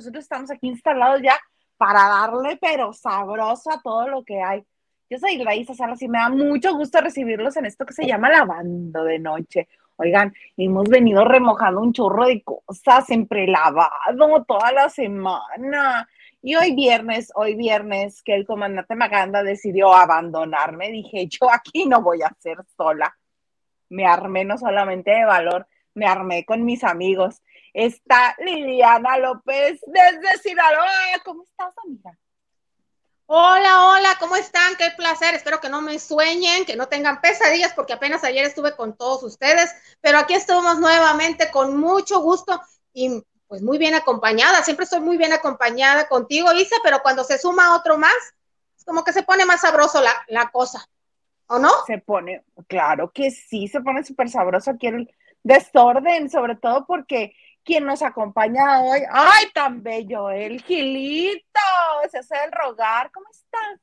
nosotros estamos aquí instalados ya para darle pero sabroso a todo lo que hay. Yo soy Raíza Salas y me da mucho gusto recibirlos en esto que se llama lavando de noche. Oigan, hemos venido remojando un chorro de cosas, siempre lavado toda la semana. Y hoy viernes, hoy viernes, que el comandante Maganda decidió abandonarme, dije, yo aquí no voy a ser sola. Me armé no solamente de valor, me armé con mis amigos. Está Liliana López desde Sinaloa. ¿Cómo estás, amiga? Hola, hola, ¿cómo están? Qué placer. Espero que no me sueñen, que no tengan pesadillas, porque apenas ayer estuve con todos ustedes, pero aquí estamos nuevamente con mucho gusto y pues muy bien acompañada. Siempre estoy muy bien acompañada contigo, Isa, pero cuando se suma otro más, es como que se pone más sabroso la, la cosa, ¿o no? Se pone, claro que sí, se pone súper sabroso aquí el desorden, sobre todo porque quien nos acompaña hoy, ay, tan bello, el Gilito, se hace el rogar, ¿cómo estás?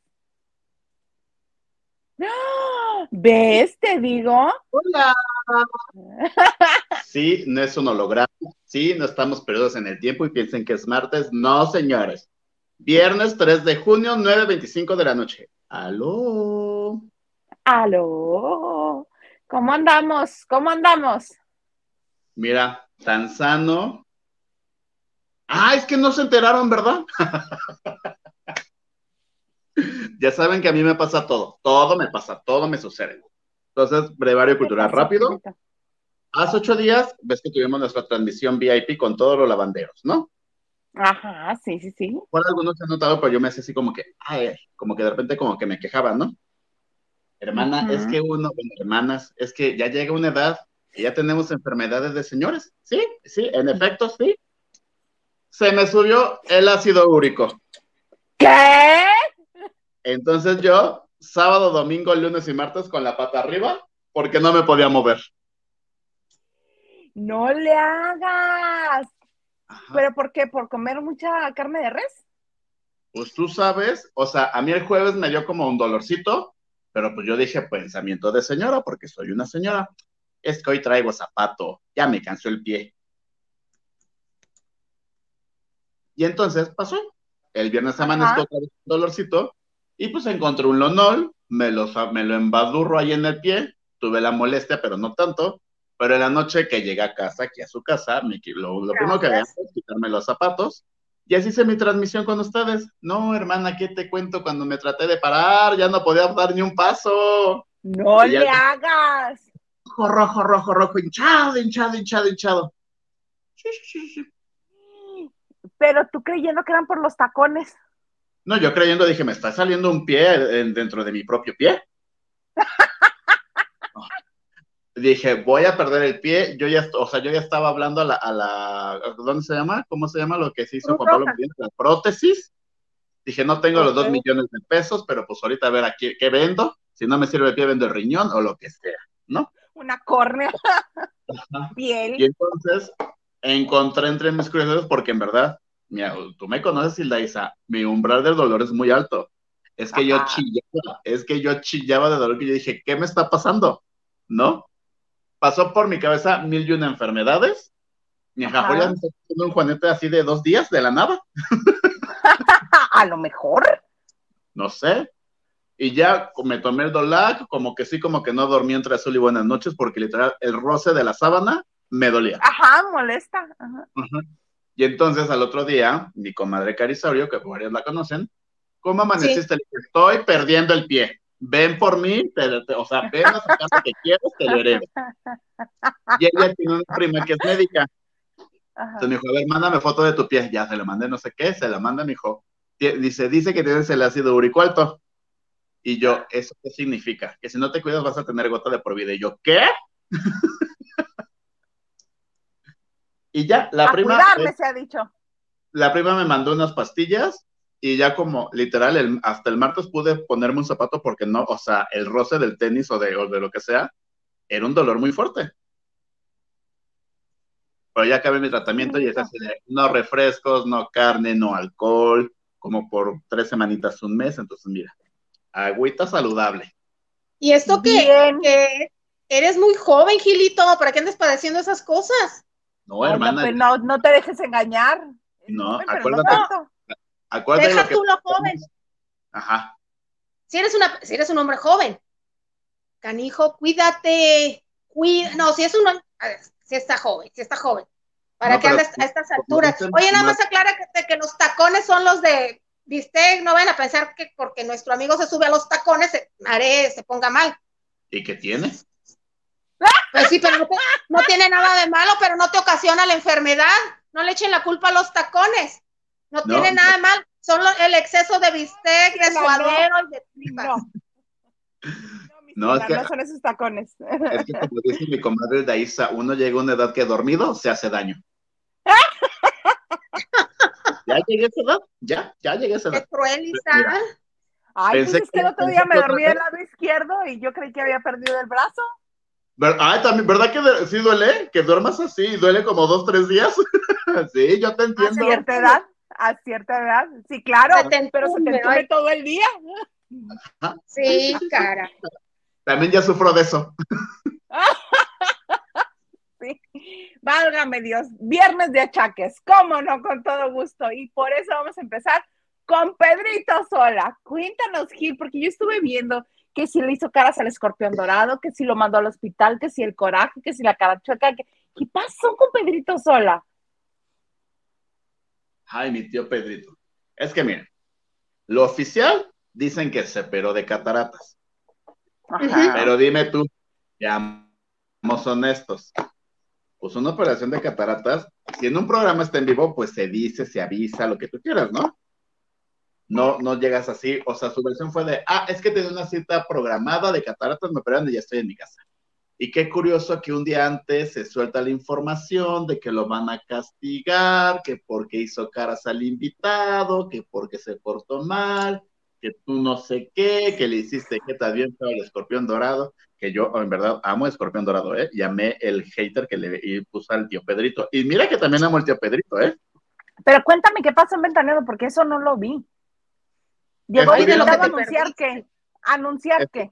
¡Ah! ¿Ves? Te digo. Hola. Sí, no es un holograma. Sí, no estamos perdidos en el tiempo y piensen que es martes. No, señores. Viernes 3 de junio, 9.25 de la noche. Aló. Aló. ¿Cómo andamos? ¿Cómo andamos? Mira, tan sano. Ah, es que no se enteraron, ¿verdad? ya saben que a mí me pasa todo, todo me pasa, todo me sucede. Entonces, brevario cultural rápido. Hace ocho días, ves que tuvimos nuestra transmisión VIP con todos los lavanderos, ¿no? Ajá, sí, sí, sí. Por algunos se han notado, pero yo me hacía así como que, ay, como que de repente como que me quejaban, ¿no? Hermana, es que uno, bueno, hermanas, es que ya llega una edad ya tenemos enfermedades de señores. Sí, sí, en efecto, sí. Se me subió el ácido úrico. ¿Qué? Entonces yo, sábado, domingo, lunes y martes con la pata arriba, porque no me podía mover. No le hagas. ¿Pero por qué? ¿Por comer mucha carne de res? Pues tú sabes, o sea, a mí el jueves me dio como un dolorcito, pero pues yo dije pensamiento de señora, porque soy una señora. Es que hoy traigo zapato, ya me cansó el pie. Y entonces pasó. El viernes amanezco con un dolorcito y pues encontré un lonol, me lo, me lo embadurro ahí en el pie, tuve la molestia, pero no tanto. Pero en la noche que llegué a casa, aquí a su casa, me, lo, lo primero que había fue quitarme los zapatos. Y así hice mi transmisión con ustedes. No, hermana, ¿qué te cuento? Cuando me traté de parar, ya no podía dar ni un paso. No le hagas. Rojo, rojo, rojo, rojo, hinchado, hinchado, hinchado, hinchado. Sí, sí, sí. Pero tú creyendo que eran por los tacones. No, yo creyendo dije, me está saliendo un pie dentro de mi propio pie. dije, voy a perder el pie. Yo ya, o sea, yo ya estaba hablando a la, a la ¿dónde se llama? ¿Cómo se llama lo que se hizo Juan Pablo La prótesis. Dije, no tengo los dos millones de pesos, pero pues ahorita a ver aquí qué vendo. Si no me sirve el pie, vendo el riñón o lo que sea, ¿no? Una córnea. Piel. Y entonces encontré entre mis curiosidades porque en verdad mira, tú me conoces, Hilda mi umbral del dolor es muy alto. Es que yo chillaba, es que yo chillaba de dolor que yo dije, ¿qué me está pasando? ¿No? Pasó por mi cabeza mil y una enfermedades. Mi ajajoya me está haciendo un juanete así de dos días, de la nada. A lo mejor. No sé. Y ya me tomé el Dolac, como que sí, como que no dormí entre azul y buenas noches, porque literal el roce de la sábana me dolía. Ajá, molesta. Ajá. Ajá. Y entonces al otro día, mi comadre Carisaurio, que varios la conocen, ¿cómo amaneciste? Sí. Estoy perdiendo el pie. Ven por mí, te, te, o sea, ven a sacar lo que quieres, te lo heredo. Y ella tiene una prima que es médica. Ajá. Entonces me dijo, a ver, mándame foto de tu pie. Ya se la mandé, no sé qué, se la manda, me dijo. Dice, dice que tienes el ácido úrico alto. Y yo, ¿eso qué significa? Que si no te cuidas vas a tener gota de por vida. Y yo, ¿qué? Y ya, la a prima. Cuidarme, se ha dicho. La prima me mandó unas pastillas y ya como literal, el, hasta el martes pude ponerme un zapato porque no, o sea, el roce del tenis o de, o de lo que sea, era un dolor muy fuerte. Pero ya acabé mi tratamiento y es así de no refrescos, no carne, no alcohol, como por tres semanitas, un mes, entonces mira, agüita saludable. Y esto que, que eres muy joven, Gilito, ¿para qué andes padeciendo esas cosas? No, hermana. Pues no, no, te dejes engañar. No, acuérdate. acuérdate Deja tú lo joven. Ajá. Si eres, una, si eres un hombre joven, canijo, cuídate. Cuida, no, si es un si está joven, si está joven. ¿Para que andes a estas alturas? Oye, nada más aclara que, que los tacones son los de bistec, no van a pensar que porque nuestro amigo se sube a los tacones, haré, se ponga mal. ¿Y qué tiene? Pues sí, pero no, tiene nada de malo, pero no te ocasiona la enfermedad. No le echen la culpa a los tacones. No, tiene nada de mal. Solo el exceso de bistec, de suadero y de tripas. No, es que, no son esos tacones. Es que como dice mi comadre Daisa, uno llega a una edad que dormido se hace daño. ya llegué a esa edad, ya, ya llegué a esa edad. Qué cruel, Isa. Ay, pues es que el otro día me dormí del lado izquierdo y yo creí que había perdido el brazo. Ay, también, ¿verdad que sí duele? Que duermas así, duele como dos, tres días. sí, yo te entiendo. A cierta edad, a cierta edad, sí, claro, pero se te entume todo el día. Sí, cara. También ya sufro de eso. Válgame Dios, viernes de achaques, cómo no, con todo gusto. Y por eso vamos a empezar con Pedrito Sola. Cuéntanos, Gil, porque yo estuve viendo que si le hizo caras al escorpión dorado, que si lo mandó al hospital, que si el coraje, que si la cara chueca. ¿Qué pasó con Pedrito Sola? Ay, mi tío Pedrito. Es que miren, lo oficial dicen que se operó de cataratas. Pero dime tú, ya somos honestos. Pues una operación de cataratas, si en un programa está en vivo, pues se dice, se avisa, lo que tú quieras, ¿no? No, no llegas así. O sea, su versión fue de, ah, es que tengo una cita programada de cataratas, me operan y ya estoy en mi casa. Y qué curioso que un día antes se suelta la información de que lo van a castigar, que porque hizo caras al invitado, que porque se portó mal, que tú no sé qué, que le hiciste que bien feo al escorpión dorado, que yo en verdad amo el escorpión dorado, ¿eh? Llamé el hater que le puso al tío Pedrito. Y mira que también amo el tío Pedrito, ¿eh? Pero cuéntame qué pasa en Ventaneado, porque eso no lo vi. Llegó y lo que anunciar que, anunciar que.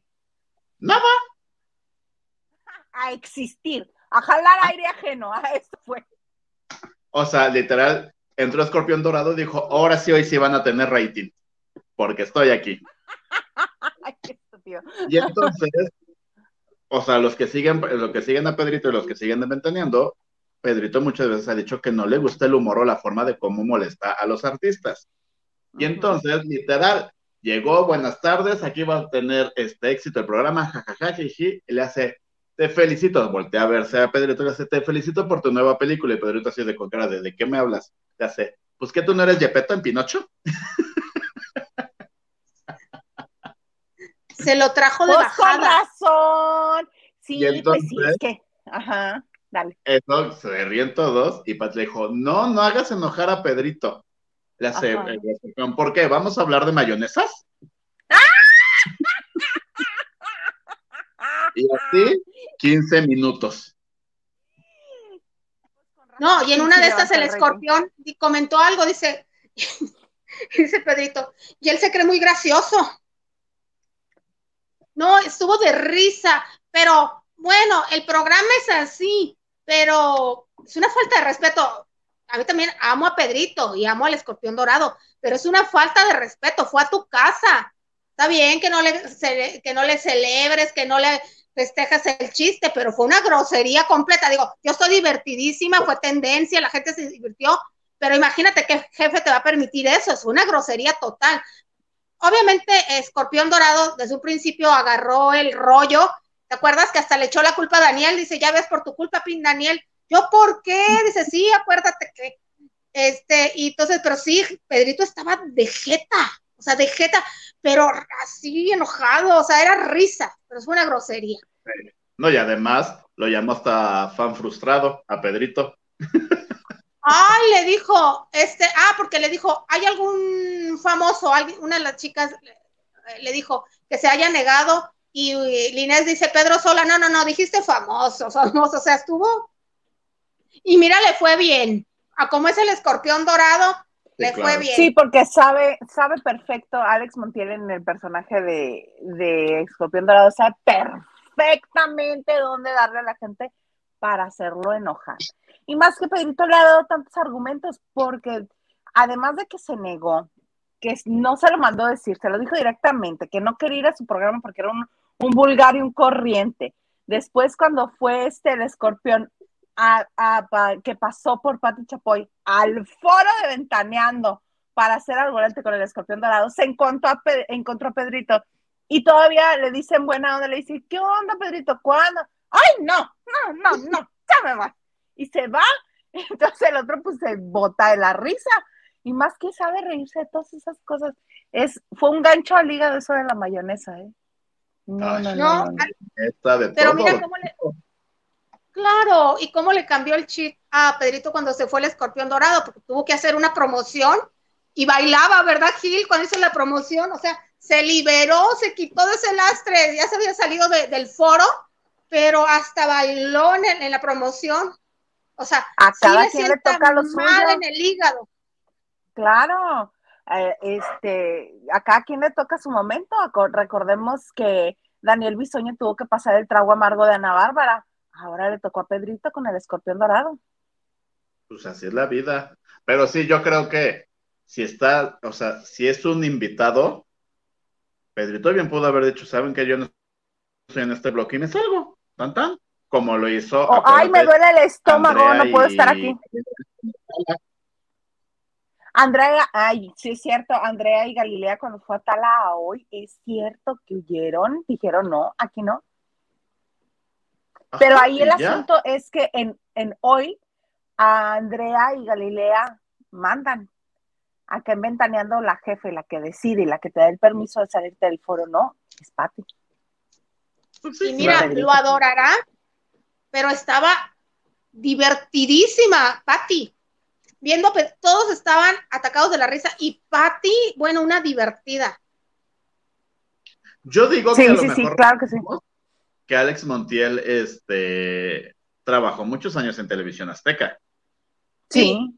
Nada. A existir, a jalar aire ajeno, a esto fue. O sea, literal, entró Escorpión Dorado y dijo, ahora sí, hoy sí van a tener rating porque estoy aquí. y entonces, o sea, los que siguen, los que siguen a Pedrito y los que siguen Ventaneando, Pedrito muchas veces ha dicho que no le gusta el humor o la forma de cómo molesta a los artistas. Y entonces, literal, llegó, buenas tardes, aquí va a tener este éxito el programa, jajaja, y le hace, te felicito, voltea a verse a Pedrito y le hace, te felicito por tu nueva película, y Pedrito así de con cara de, ¿de qué me hablas? Le hace, pues que tú no eres Yepeto en Pinocho. Se lo trajo de pues Con razón. Sí, pues sí, es que. Ajá, dale. Eso, se ríen todos y Pat le dijo, no, no hagas enojar a Pedrito. Le hace, eh, ¿por qué? ¿Vamos a hablar de mayonesas? y así, 15 minutos. No, y en una de estas el escorpión comentó algo, dice, dice Pedrito, y él se cree muy gracioso. No, estuvo de risa, pero bueno, el programa es así, pero es una falta de respeto. A mí también amo a Pedrito y amo al escorpión dorado, pero es una falta de respeto. Fue a tu casa. Está bien que no le, que no le celebres, que no le festejas el chiste, pero fue una grosería completa. Digo, yo estoy divertidísima, fue tendencia, la gente se divirtió, pero imagínate qué jefe te va a permitir eso, es una grosería total. Obviamente, Escorpión Dorado desde un principio agarró el rollo. ¿Te acuerdas que hasta le echó la culpa a Daniel? Dice, ya ves por tu culpa, Pin Daniel. ¿Yo por qué? Dice, sí, acuérdate que. Este, y entonces, pero sí, Pedrito estaba de jeta, o sea, de jeta, pero así enojado, o sea, era risa, pero fue una grosería. No, y además lo llamó hasta fan frustrado a Pedrito. Ay, le dijo, este, ah, porque le dijo, ¿hay algún famoso, alguien, una de las chicas le dijo que se haya negado y Linés dice, Pedro Sola, no, no, no, dijiste famoso, famoso, o sea, estuvo. Y mira, le fue bien. A como es el escorpión dorado, le fue bien. Sí, porque sabe, sabe perfecto, Alex Montiel en el personaje de, de escorpión dorado, sabe perfectamente dónde darle a la gente para hacerlo enojar. Y más que Pedrito le ha dado tantos argumentos, porque además de que se negó, que no se lo mandó decir, se lo dijo directamente, que no quería ir a su programa porque era un, un vulgar y un corriente. Después, cuando fue este el escorpión que pasó por Pati Chapoy al foro de Ventaneando para hacer algo con el escorpión dorado, se encontró a, encontró a Pedrito y todavía le dicen buena onda, le dice, ¿qué onda, Pedrito? ¿Cuándo? ¡Ay, no! No, no, no, ya me va. Y se va, entonces el otro pues se bota de la risa y más que sabe reírse de todas esas cosas. Es, fue un gancho al hígado eso de la mayonesa, ¿eh? No, no, no. pero mira cómo le. Claro, y cómo le cambió el chip a Pedrito cuando se fue el escorpión dorado, porque tuvo que hacer una promoción y bailaba, ¿verdad, Gil? Cuando hizo la promoción, o sea, se liberó, se quitó de ese lastre, ya se había salido del foro, pero hasta bailó en, la promoción. O sea, a cada quien le toca lo mal en el hígado. Claro, eh, este, a cada quien le toca su momento. Recordemos que Daniel Bisoño tuvo que pasar el trago amargo de Ana Bárbara. Ahora le tocó a Pedrito con el escorpión dorado. Pues así es la vida. Pero sí, yo creo que si está, o sea, si es un invitado, Pedrito bien pudo haber dicho, saben que yo no estoy en este bloque y me salgo, tan tan, como lo hizo. Oh, ay, me duele el estómago, no puedo estar aquí. Andrea, ay, sí es cierto, Andrea y Galilea cuando fue a Tala hoy, es cierto que huyeron, dijeron no, aquí no. Pero ahí el asunto es que en, en hoy a Andrea y Galilea mandan. Acá en Ventaneando la jefe, la que decide y la que te da el permiso de salirte del foro, no, es Pati. Pues y mira, lo adorará, pero estaba divertidísima, Pati viendo que todos estaban atacados de la risa y Patty, bueno, una divertida. Yo digo que a lo mejor claro que, sí. que Alex Montiel este, trabajó muchos años en televisión azteca. Sí.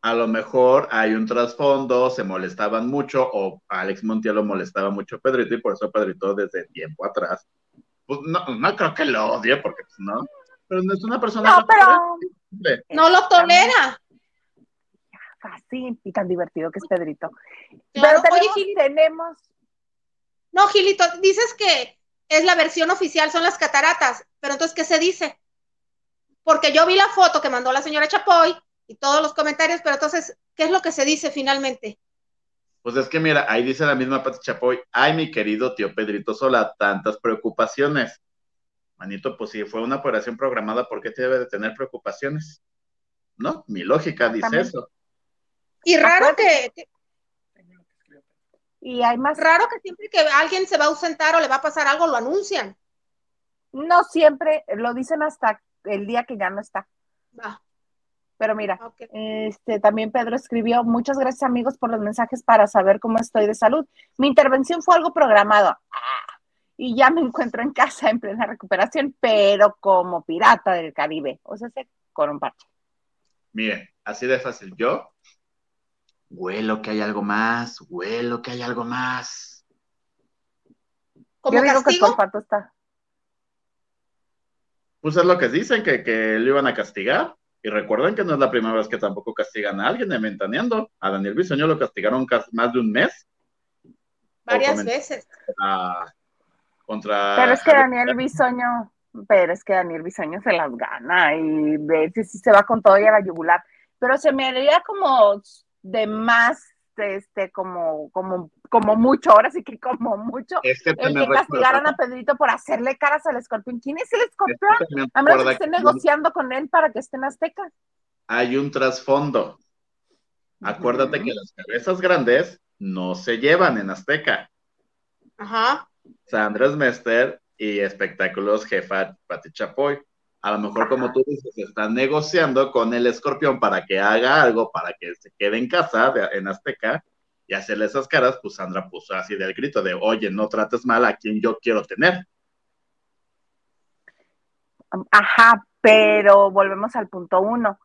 A lo mejor hay un trasfondo, se molestaban mucho, o Alex Montiel lo molestaba mucho a Pedrito, y por eso Pedrito desde tiempo atrás, pues no, no creo que lo odie, porque pues, no, pero no es una persona. No, pero. No lo tolera fácil y tan divertido que es Pedrito. Pero tenemos, tenemos... No, Gilito, dices que es la versión oficial, son las cataratas, pero entonces, ¿qué se dice? Porque yo vi la foto que mandó la señora Chapoy y todos los comentarios, pero entonces, ¿qué es lo que se dice finalmente? Pues es que mira, ahí dice la misma Pati Chapoy, ay, mi querido tío Pedrito Sola, tantas preocupaciones. Manito, pues si fue una operación programada, ¿por qué te debe de tener preocupaciones? ¿No? Mi lógica dice eso. Y raro que, Y hay más. Raro que siempre que alguien se va a ausentar o le va a pasar algo, lo anuncian. No siempre, lo dicen hasta el día que ya no está. Pero mira, este también Pedro escribió, muchas gracias amigos por los mensajes para saber cómo estoy de salud. Mi intervención fue algo programado. Ah, y ya me encuentro en casa en plena recuperación, pero como pirata del Caribe, o sea, con un parche. Mire, así de fácil. Yo Huelo que hay algo más, huelo que hay algo más. ¿Cómo Yo digo castigo? que está. Pues es lo que dicen, que, que lo iban a castigar. Y recuerden que no es la primera vez que tampoco castigan a alguien de Mentaneando. A Daniel Bisoño lo castigaron más de un mes. Varias veces. Contra, pero es que Daniel Bisoño, pero es que Daniel Bisoño se las gana y ve si se va con todo y a la yugular. Pero se me haría como de más, este, como, como, como mucho, ahora sí que como mucho, el que castigaron a Pedrito por hacerle caras al escorpión. ¿Quién es el escorpión? a menos que esté negociando con él para que esté en Azteca. Hay un trasfondo. Acuérdate que las cabezas grandes no se llevan en Azteca. Ajá. Sandra Mester y espectáculos jefa Pati Chapoy. A lo mejor, como tú dices, están negociando con el escorpión para que haga algo, para que se quede en casa en Azteca y hacerle esas caras, pues Sandra puso así del grito de, oye, no trates mal a quien yo quiero tener. Ajá, pero volvemos al punto uno.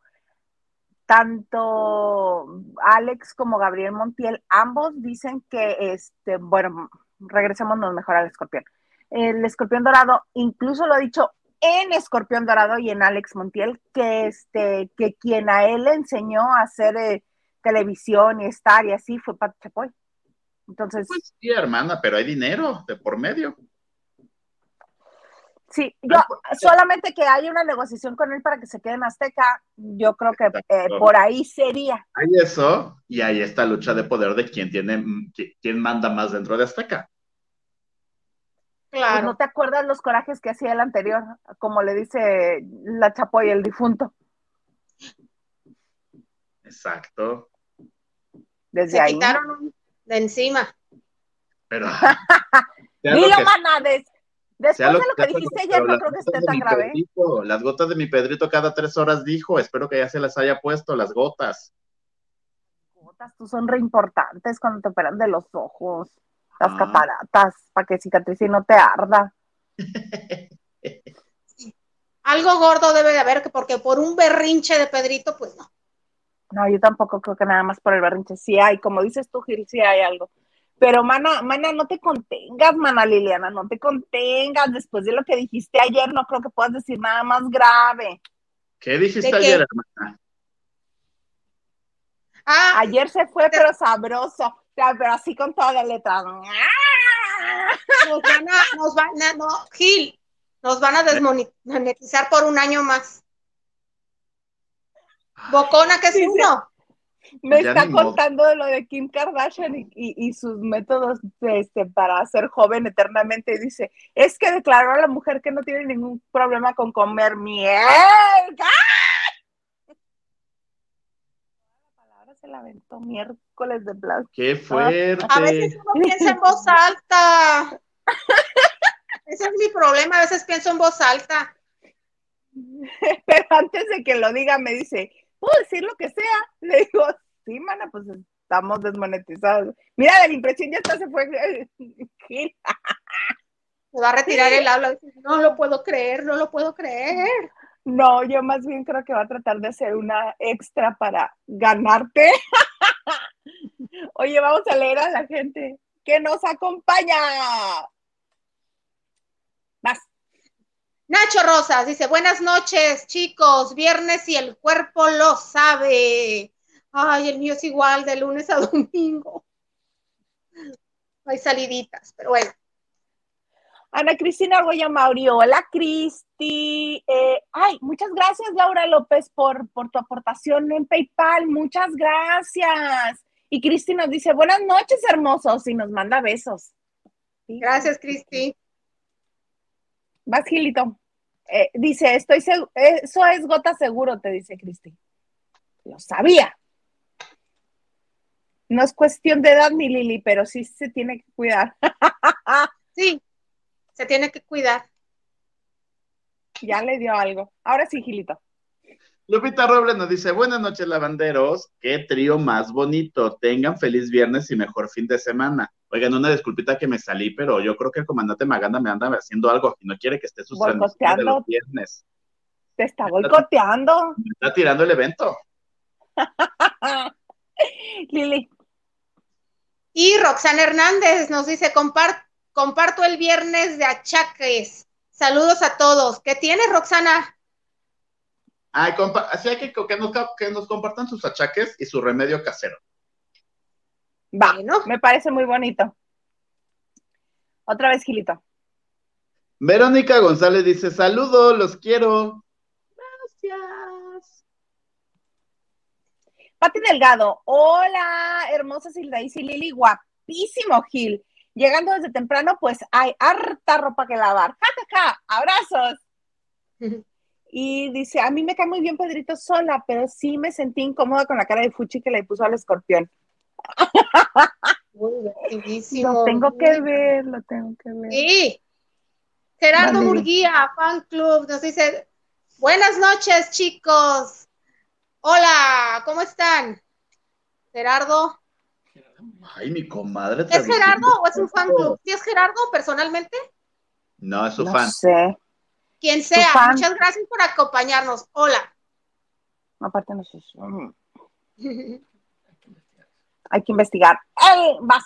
Tanto Alex como Gabriel Montiel, ambos dicen que, este, bueno, regresémonos mejor al escorpión. El escorpión dorado incluso lo ha dicho en Escorpión Dorado y en Alex Montiel, que este, que quien a él le enseñó a hacer eh, televisión y estar y así fue Pat Chapoy. Entonces. Pues sí, hermana, pero hay dinero de por medio. Sí, yo solamente que haya una negociación con él para que se quede en Azteca, yo creo que eh, por ahí sería. Hay eso, y hay esta lucha de poder de quién tiene, quién manda más dentro de Azteca. Pues, claro. no te acuerdas los corajes que hacía el anterior, como le dice la Chapoy, el difunto. Exacto. Desde Se quitaron de encima. Pero. Dilo, mana, después de lo que dijiste ayer, no creo que esté tan grave. las gotas de mi Pedrito cada tres horas dijo, espero que ya se las haya puesto, las gotas. Gotas, tú son re importantes cuando te operan de los ojos las ah. cataratas, para que cicatrice y no te arda. Algo gordo debe de haber, porque por un berrinche de Pedrito, pues no. No, yo tampoco creo que nada más por el berrinche. Sí hay, como dices tú, Gil, sí hay algo. Pero, mana, mana, no te contengas, mana Liliana, no te contengas. Después de lo que dijiste ayer, no creo que puedas decir nada más grave. ¿Qué dijiste ayer, hermana? Ah, ayer se fue, pero sabroso pero así con toda la letra. Nos van a, nos van a, no, Gil, nos van a desmonetizar por un año más. Bocona, que es uno. Me está contando de lo de Kim Kardashian y, sus métodos este, para ser joven eternamente. Y dice, es que declaró a la mujer que no tiene ningún problema con comer miel. se la aventó miércoles de plástico. ¡Qué fuerte! A veces uno piensa en voz alta. Ese es mi problema, a veces pienso en voz alta. Pero antes de que lo diga, me dice, ¿puedo decir lo que sea? Le digo, sí, mana, pues estamos desmonetizados. Mira, de la impresión ya está, se fue. Se va a retirar el habla. No lo puedo creer, no lo puedo creer. No, yo más bien creo que va a tratar de hacer una extra para ganarte. Oye, vamos a leer a la gente que nos acompaña. Vas. Nacho Rosas dice, buenas noches, chicos, viernes y el cuerpo lo sabe. Ay, el mío es igual de lunes a domingo. Hay saliditas, pero bueno. Ana Cristina Argoya Mauri, hola Cristi. Eh, ay, muchas gracias Laura López por, por tu aportación en PayPal, muchas gracias. Y Cristi nos dice, buenas noches hermosos y nos manda besos. Gracias Cristi. Vas Gilito. Eh, dice, estoy seguro, eso es gota seguro, te dice Cristi. Lo sabía. No es cuestión de edad, mi Lili, pero sí se tiene que cuidar. sí, se tiene que cuidar. Ya le dio algo. Ahora sí, Gilito. Lupita Robles nos dice, buenas noches, lavanderos. Qué trío más bonito. Tengan feliz viernes y mejor fin de semana. Oigan, una disculpita que me salí, pero yo creo que el comandante Maganda me anda haciendo algo y no quiere que esté sus de los viernes. Te está boicoteando. Me está tirando el evento. Lili. Y Roxana Hernández nos dice, comparte Comparto el viernes de achaques. Saludos a todos. ¿Qué tienes, Roxana? Ay, así hay que, que, nos, compartan sus achaques y su remedio casero. Va, ¿no? me parece muy bonito. Otra vez, Gilito. Verónica González dice, saludos, los quiero. Gracias. Pati Delgado, hola, hermosa Silda y Lili, guapísimo Gil llegando desde temprano, pues hay harta ropa que lavar. ¡Ja, ja, ja! ¡Abrazos! Y dice, a mí me cae muy bien Pedrito sola, pero sí me sentí incómoda con la cara de Fuchi que le puso al escorpión. lo tengo que ver, lo tengo que ver. Sí. Gerardo Murguía, fan club, nos dice, buenas noches chicos. Hola, ¿cómo están? Gerardo. Ay, mi comadre. ¿Es Gerardo o es un fan club? ¿Sí es Gerardo personalmente? No, es su fan. Sé. Quien sea, muchas gracias por acompañarnos. Hola. Aparte no sé. Hay que investigar. ¡Ey! Vas,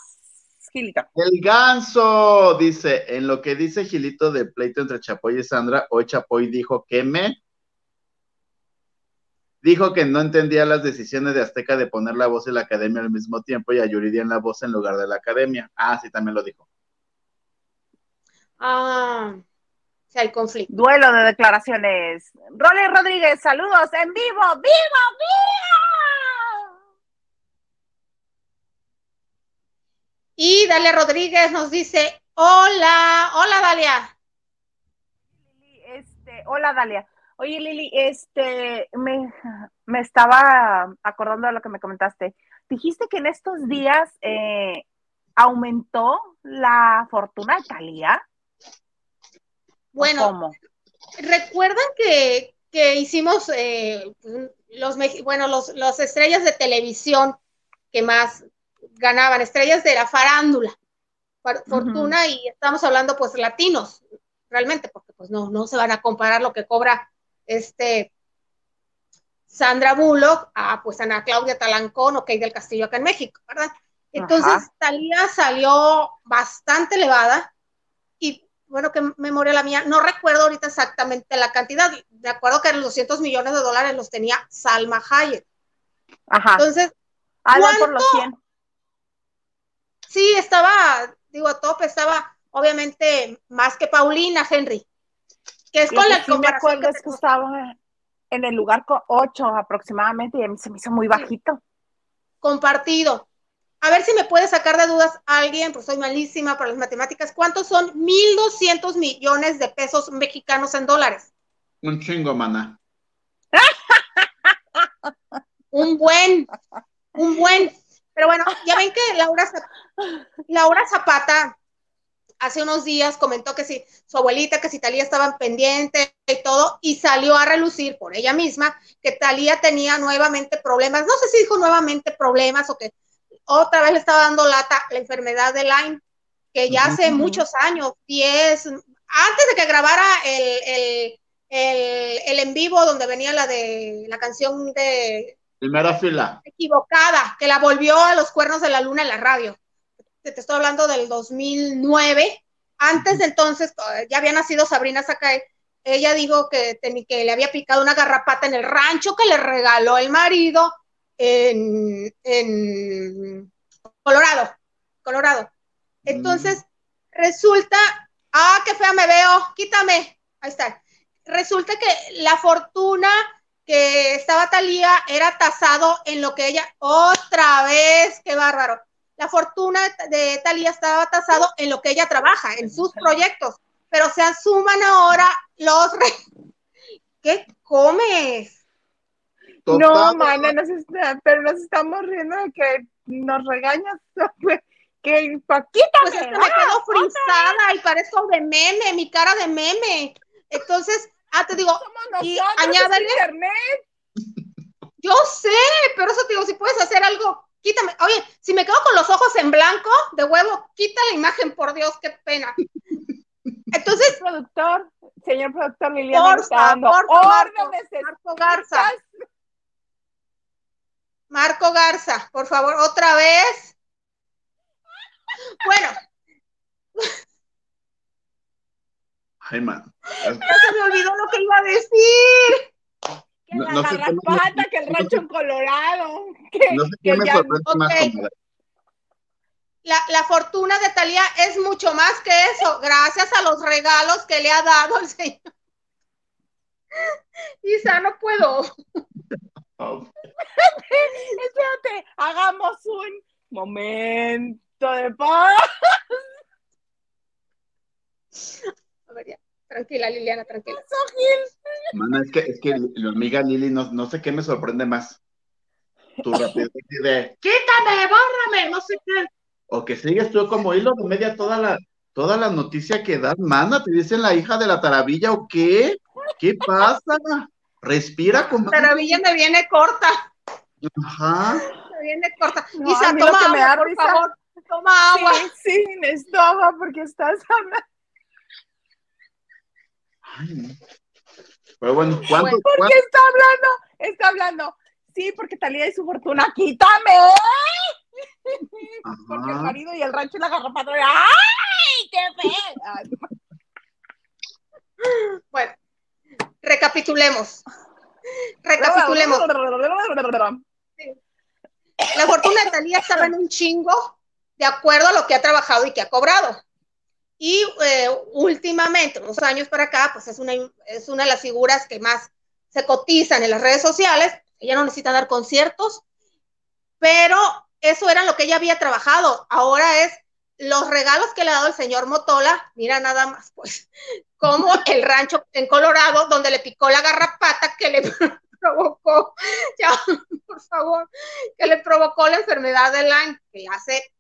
Gilito. El ganso dice, en lo que dice Gilito de pleito entre Chapoy y Sandra, hoy Chapoy dijo que me dijo que no entendía las decisiones de Azteca de poner la voz en la academia al mismo tiempo y a Yuridia en la voz en lugar de la academia. Ah, sí, también lo dijo. Ah, conflicto. Duelo de declaraciones. Rolly Rodríguez, saludos en vivo, vivo, vivo. Y Dalia Rodríguez nos dice, hola, hola Dalia. Este, hola Dalia. Oye, Lili, este, me, me, estaba acordando de lo que me comentaste. Dijiste que en estos días eh, aumentó la fortuna de Talía. Bueno, recuerdan que, que hicimos eh, los, bueno, los, los estrellas de televisión que más ganaban, estrellas de la farándula, fortuna, y estamos hablando pues latinos, realmente, porque pues no, no se van a comparar lo que cobra este Sandra Bullock a pues Ana Claudia Talancón o Kate del Castillo acá en México, ¿verdad? Entonces Talía salió bastante elevada bueno, que memoria la mía, no recuerdo ahorita exactamente la cantidad, de acuerdo que eran 200 millones de dólares los tenía Salma Hayek. Ajá. Entonces, ¿cuánto? por los 100. Sí, estaba, digo, a tope, estaba obviamente más que Paulina Henry que es con la que me acuerdo es que estaba en el lugar 8 aproximadamente y a mí se me hizo muy bajito. Compartido. A ver si me puede sacar de dudas alguien, pues soy malísima para las matemáticas. ¿Cuántos son 1.200 millones de pesos mexicanos en dólares? Un chingo, mana. un buen, un buen. Pero bueno, ya ven que Laura, Laura Zapata hace unos días comentó que si su abuelita, que si Talía estaban pendiente y todo, y salió a relucir por ella misma que Talía tenía nuevamente problemas, no sé si dijo nuevamente problemas o que otra vez le estaba dando lata la enfermedad de Lyme, que ya hace muchos años, 10, antes de que grabara el, el, en vivo donde venía la de la canción de... Primera fila. Equivocada, que la volvió a los cuernos de la luna en la radio. Te estoy hablando del 2009, antes de entonces ya había nacido Sabrina Sakai, ella dijo que, que le había picado una garrapata en el rancho que le regaló el marido en, Colorado, Colorado. Entonces, resulta, ah, qué fea me veo, quítame, ahí está. Resulta que la fortuna que estaba Talía era tasado en lo que ella, otra vez, qué bárbaro, la fortuna de Talía estaba tasado en lo que ella trabaja, en sus proyectos, pero se asuman ahora los... ¿Qué comes? No, mana, pero nos estamos riendo de que nos regañas, que Paquita. Pues me quedo frisada y parezco de meme, mi cara de meme. Entonces, ah, te digo, y añádale. Internet. Yo sé, pero eso te digo, si puedes hacer algo quítame, oye, si me quedo con los ojos en blanco, de huevo, quita la imagen, por Dios, qué pena. Entonces, productor, señor productor Liliana, está Marco Garza. Marco Garza, por favor, otra vez. Bueno. Ay, man. Ya se me olvidó lo que iba a decir que no, la no garrapata, que el rancho en Colorado. Que, no sé me más la, la, fortuna de Talía es mucho más que eso, gracias a los regalos que le ha dado el Señor. Isa, no puedo. Espérate, hagamos un momento de paz. A ver, ya. Tranquila, Liliana, tranquila. Mana, es que, es que mi amiga Lili, no, no sé qué me sorprende más. Tu rapidez de quítame, bórrame, no sé qué. O que sigues tú como hilo de media toda la, toda la noticia que das, mana, te dicen la hija de la taravilla o qué? ¿Qué pasa? Respira como. La taravilla me viene corta. Ajá. Me viene corta. Isa, toma agua, por favor. Toma agua. Sí, sí, necesito agua porque estás hablando. Pero bueno, ¿cuánto? ¿Por qué está hablando? Está hablando. Sí, porque Talía y su fortuna, quítame. Porque el marido y el rancho y la garrapata. ¡Ay! ¡Qué feo! Bueno, recapitulemos. Recapitulemos. La fortuna de Talía estaba en un chingo de acuerdo a lo que ha trabajado y que ha cobrado. Y eh, últimamente, unos años para acá, pues es una, es una de las figuras que más se cotizan en las redes sociales. Ella no necesita dar conciertos, pero eso era lo que ella había trabajado. Ahora es los regalos que le ha dado el señor Motola. Mira nada más, pues, como el rancho en Colorado, donde le picó la garrapata que le provocó, ya, por favor, que le provocó la enfermedad de Lyme, que hace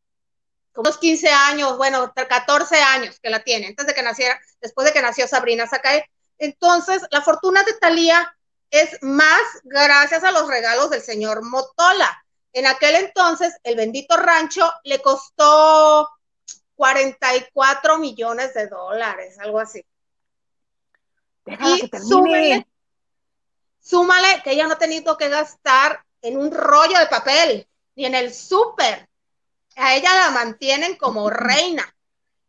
unos 15 años, bueno, 14 años que la tiene, antes de que naciera, después de que nació Sabrina Sacae. Entonces, la fortuna de Talía es más gracias a los regalos del señor Motola. En aquel entonces, el bendito rancho le costó 44 millones de dólares, algo así. y que súmale que ella no ha tenido que gastar en un rollo de papel, ni en el súper, a ella la mantienen como reina,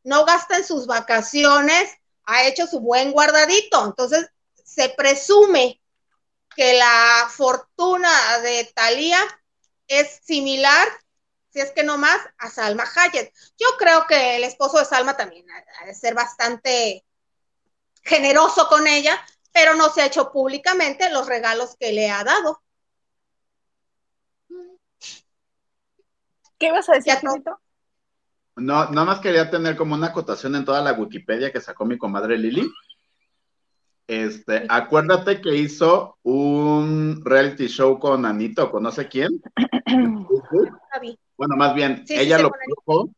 no gasta en sus vacaciones, ha hecho su buen guardadito, entonces se presume que la fortuna de Talía es similar, si es que no más, a Salma Hayek. Yo creo que el esposo de Salma también ha de ser bastante generoso con ella, pero no se ha hecho públicamente los regalos que le ha dado. ¿Qué ibas a decir, No, nada más quería tener como una acotación en toda la Wikipedia que sacó mi comadre Lili. Este, acuérdate que hizo un reality show con Anito, con no sé quién. bueno, más bien, ella lo produjo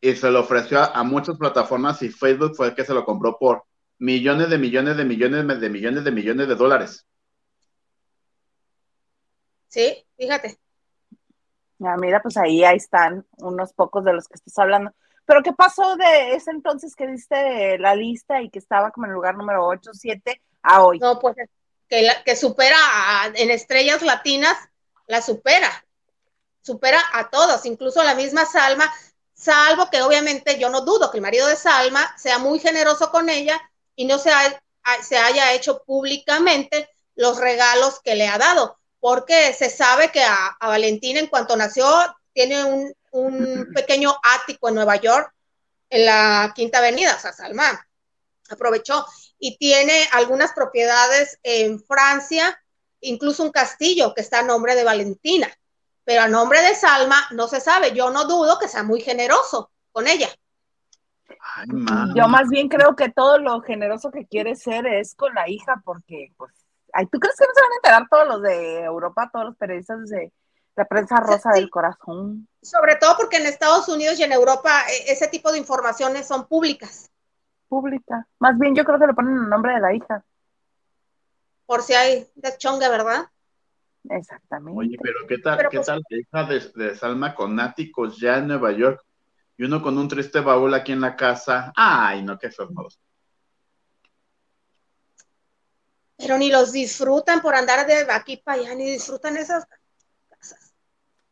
y se lo ofreció a, muchas plataformas y Facebook fue el que se lo compró por millones de millones de millones de millones de millones de dólares. Sí, fíjate. Ah, mira, pues ahí, ahí están unos pocos de los que estás hablando. Pero ¿qué pasó de ese entonces que diste la lista y que estaba como en el lugar número 8, 7 a hoy? No, pues que, que supera en estrellas latinas, la supera, supera a todos, incluso a la misma Salma, salvo que obviamente yo no dudo que el marido de Salma sea muy generoso con ella y no se, se haya hecho públicamente los regalos que le ha dado porque se sabe que a, Valentina en cuanto nació tiene un, pequeño ático en Nueva York, en la Quinta Avenida, o sea, Salma aprovechó y tiene algunas propiedades en Francia, incluso un castillo que está a nombre de Valentina, pero a nombre de Salma no se sabe. Yo no dudo que sea muy generoso con ella. Yo más bien creo que todo lo generoso que quiere ser es con la hija, porque pues ¿tú crees que no se van a enterar todos los de Europa, todos los periodistas de la prensa rosa del corazón? Sobre todo porque en Estados Unidos y en Europa e, ese tipo de informaciones son públicas. Pública. Más bien yo creo que le ponen el nombre de la hija. Por si hay de chonga, ¿verdad? Exactamente. Oye, pero ¿qué tal, ¿qué pues tal hija de, Salma con áticos ya en Nueva York y uno con un triste baúl aquí en la casa? Ay, no, qué hermoso pero ni los disfrutan por andar de aquí para allá, ni disfrutan esas casas.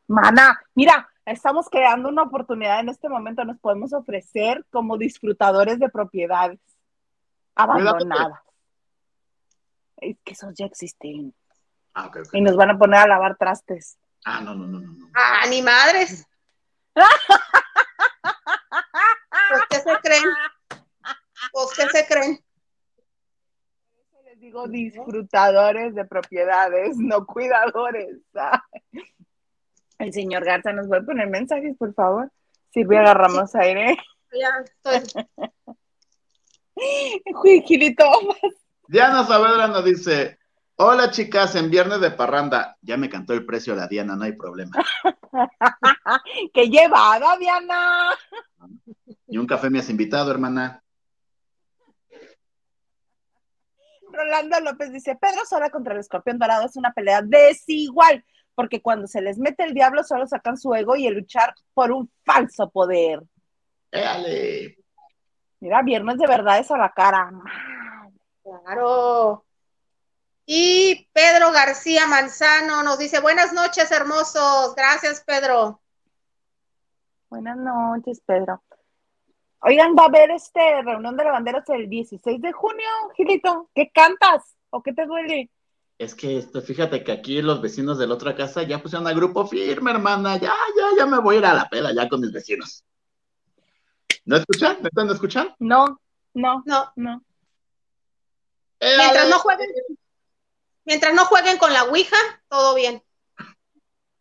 Mana, mira, estamos creando una oportunidad en este momento, nos podemos ofrecer como disfrutadores de propiedades abandonadas. Es que esos ya existen. Ah, Y nos van a poner a lavar trastes. Ah, no, no, no, no. Ah, ni madres. ¿Pues qué se creen? ¿Pues qué se creen? digo disfrutadores de propiedades, no cuidadores. El señor Garza nos va a poner mensajes, por favor. Sirve, agarramos aire. Ya estoy. Diana Saavedra nos dice: Hola chicas, en viernes de parranda. Ya me cantó el precio la Diana, no hay problema. ¡Qué llevada, Diana! Y un café me has invitado, hermana. Rolando López dice, Pedro Sola contra el escorpión dorado es una pelea desigual, porque cuando se les mete el diablo solo sacan su ego y el luchar por un falso poder. Dale. Mira, viernes de verdad es a la cara. Claro. Y Pedro García Manzano nos dice, buenas noches, hermosos. Gracias, Pedro. Buenas noches, Pedro. Oigan, va a haber este reunión de lavanderos el 16 de junio, Gilito. ¿Qué cantas o qué te duele? Es que este, fíjate que aquí los vecinos de la otra casa ya pusieron al grupo firme, hermana. Ya, ya, ya me voy a ir a la pela ya con mis vecinos. ¿No escuchan? ¿Me están escuchando? No, no, No, no. mientras no jueguen, mientras no jueguen con la Ouija, todo bien.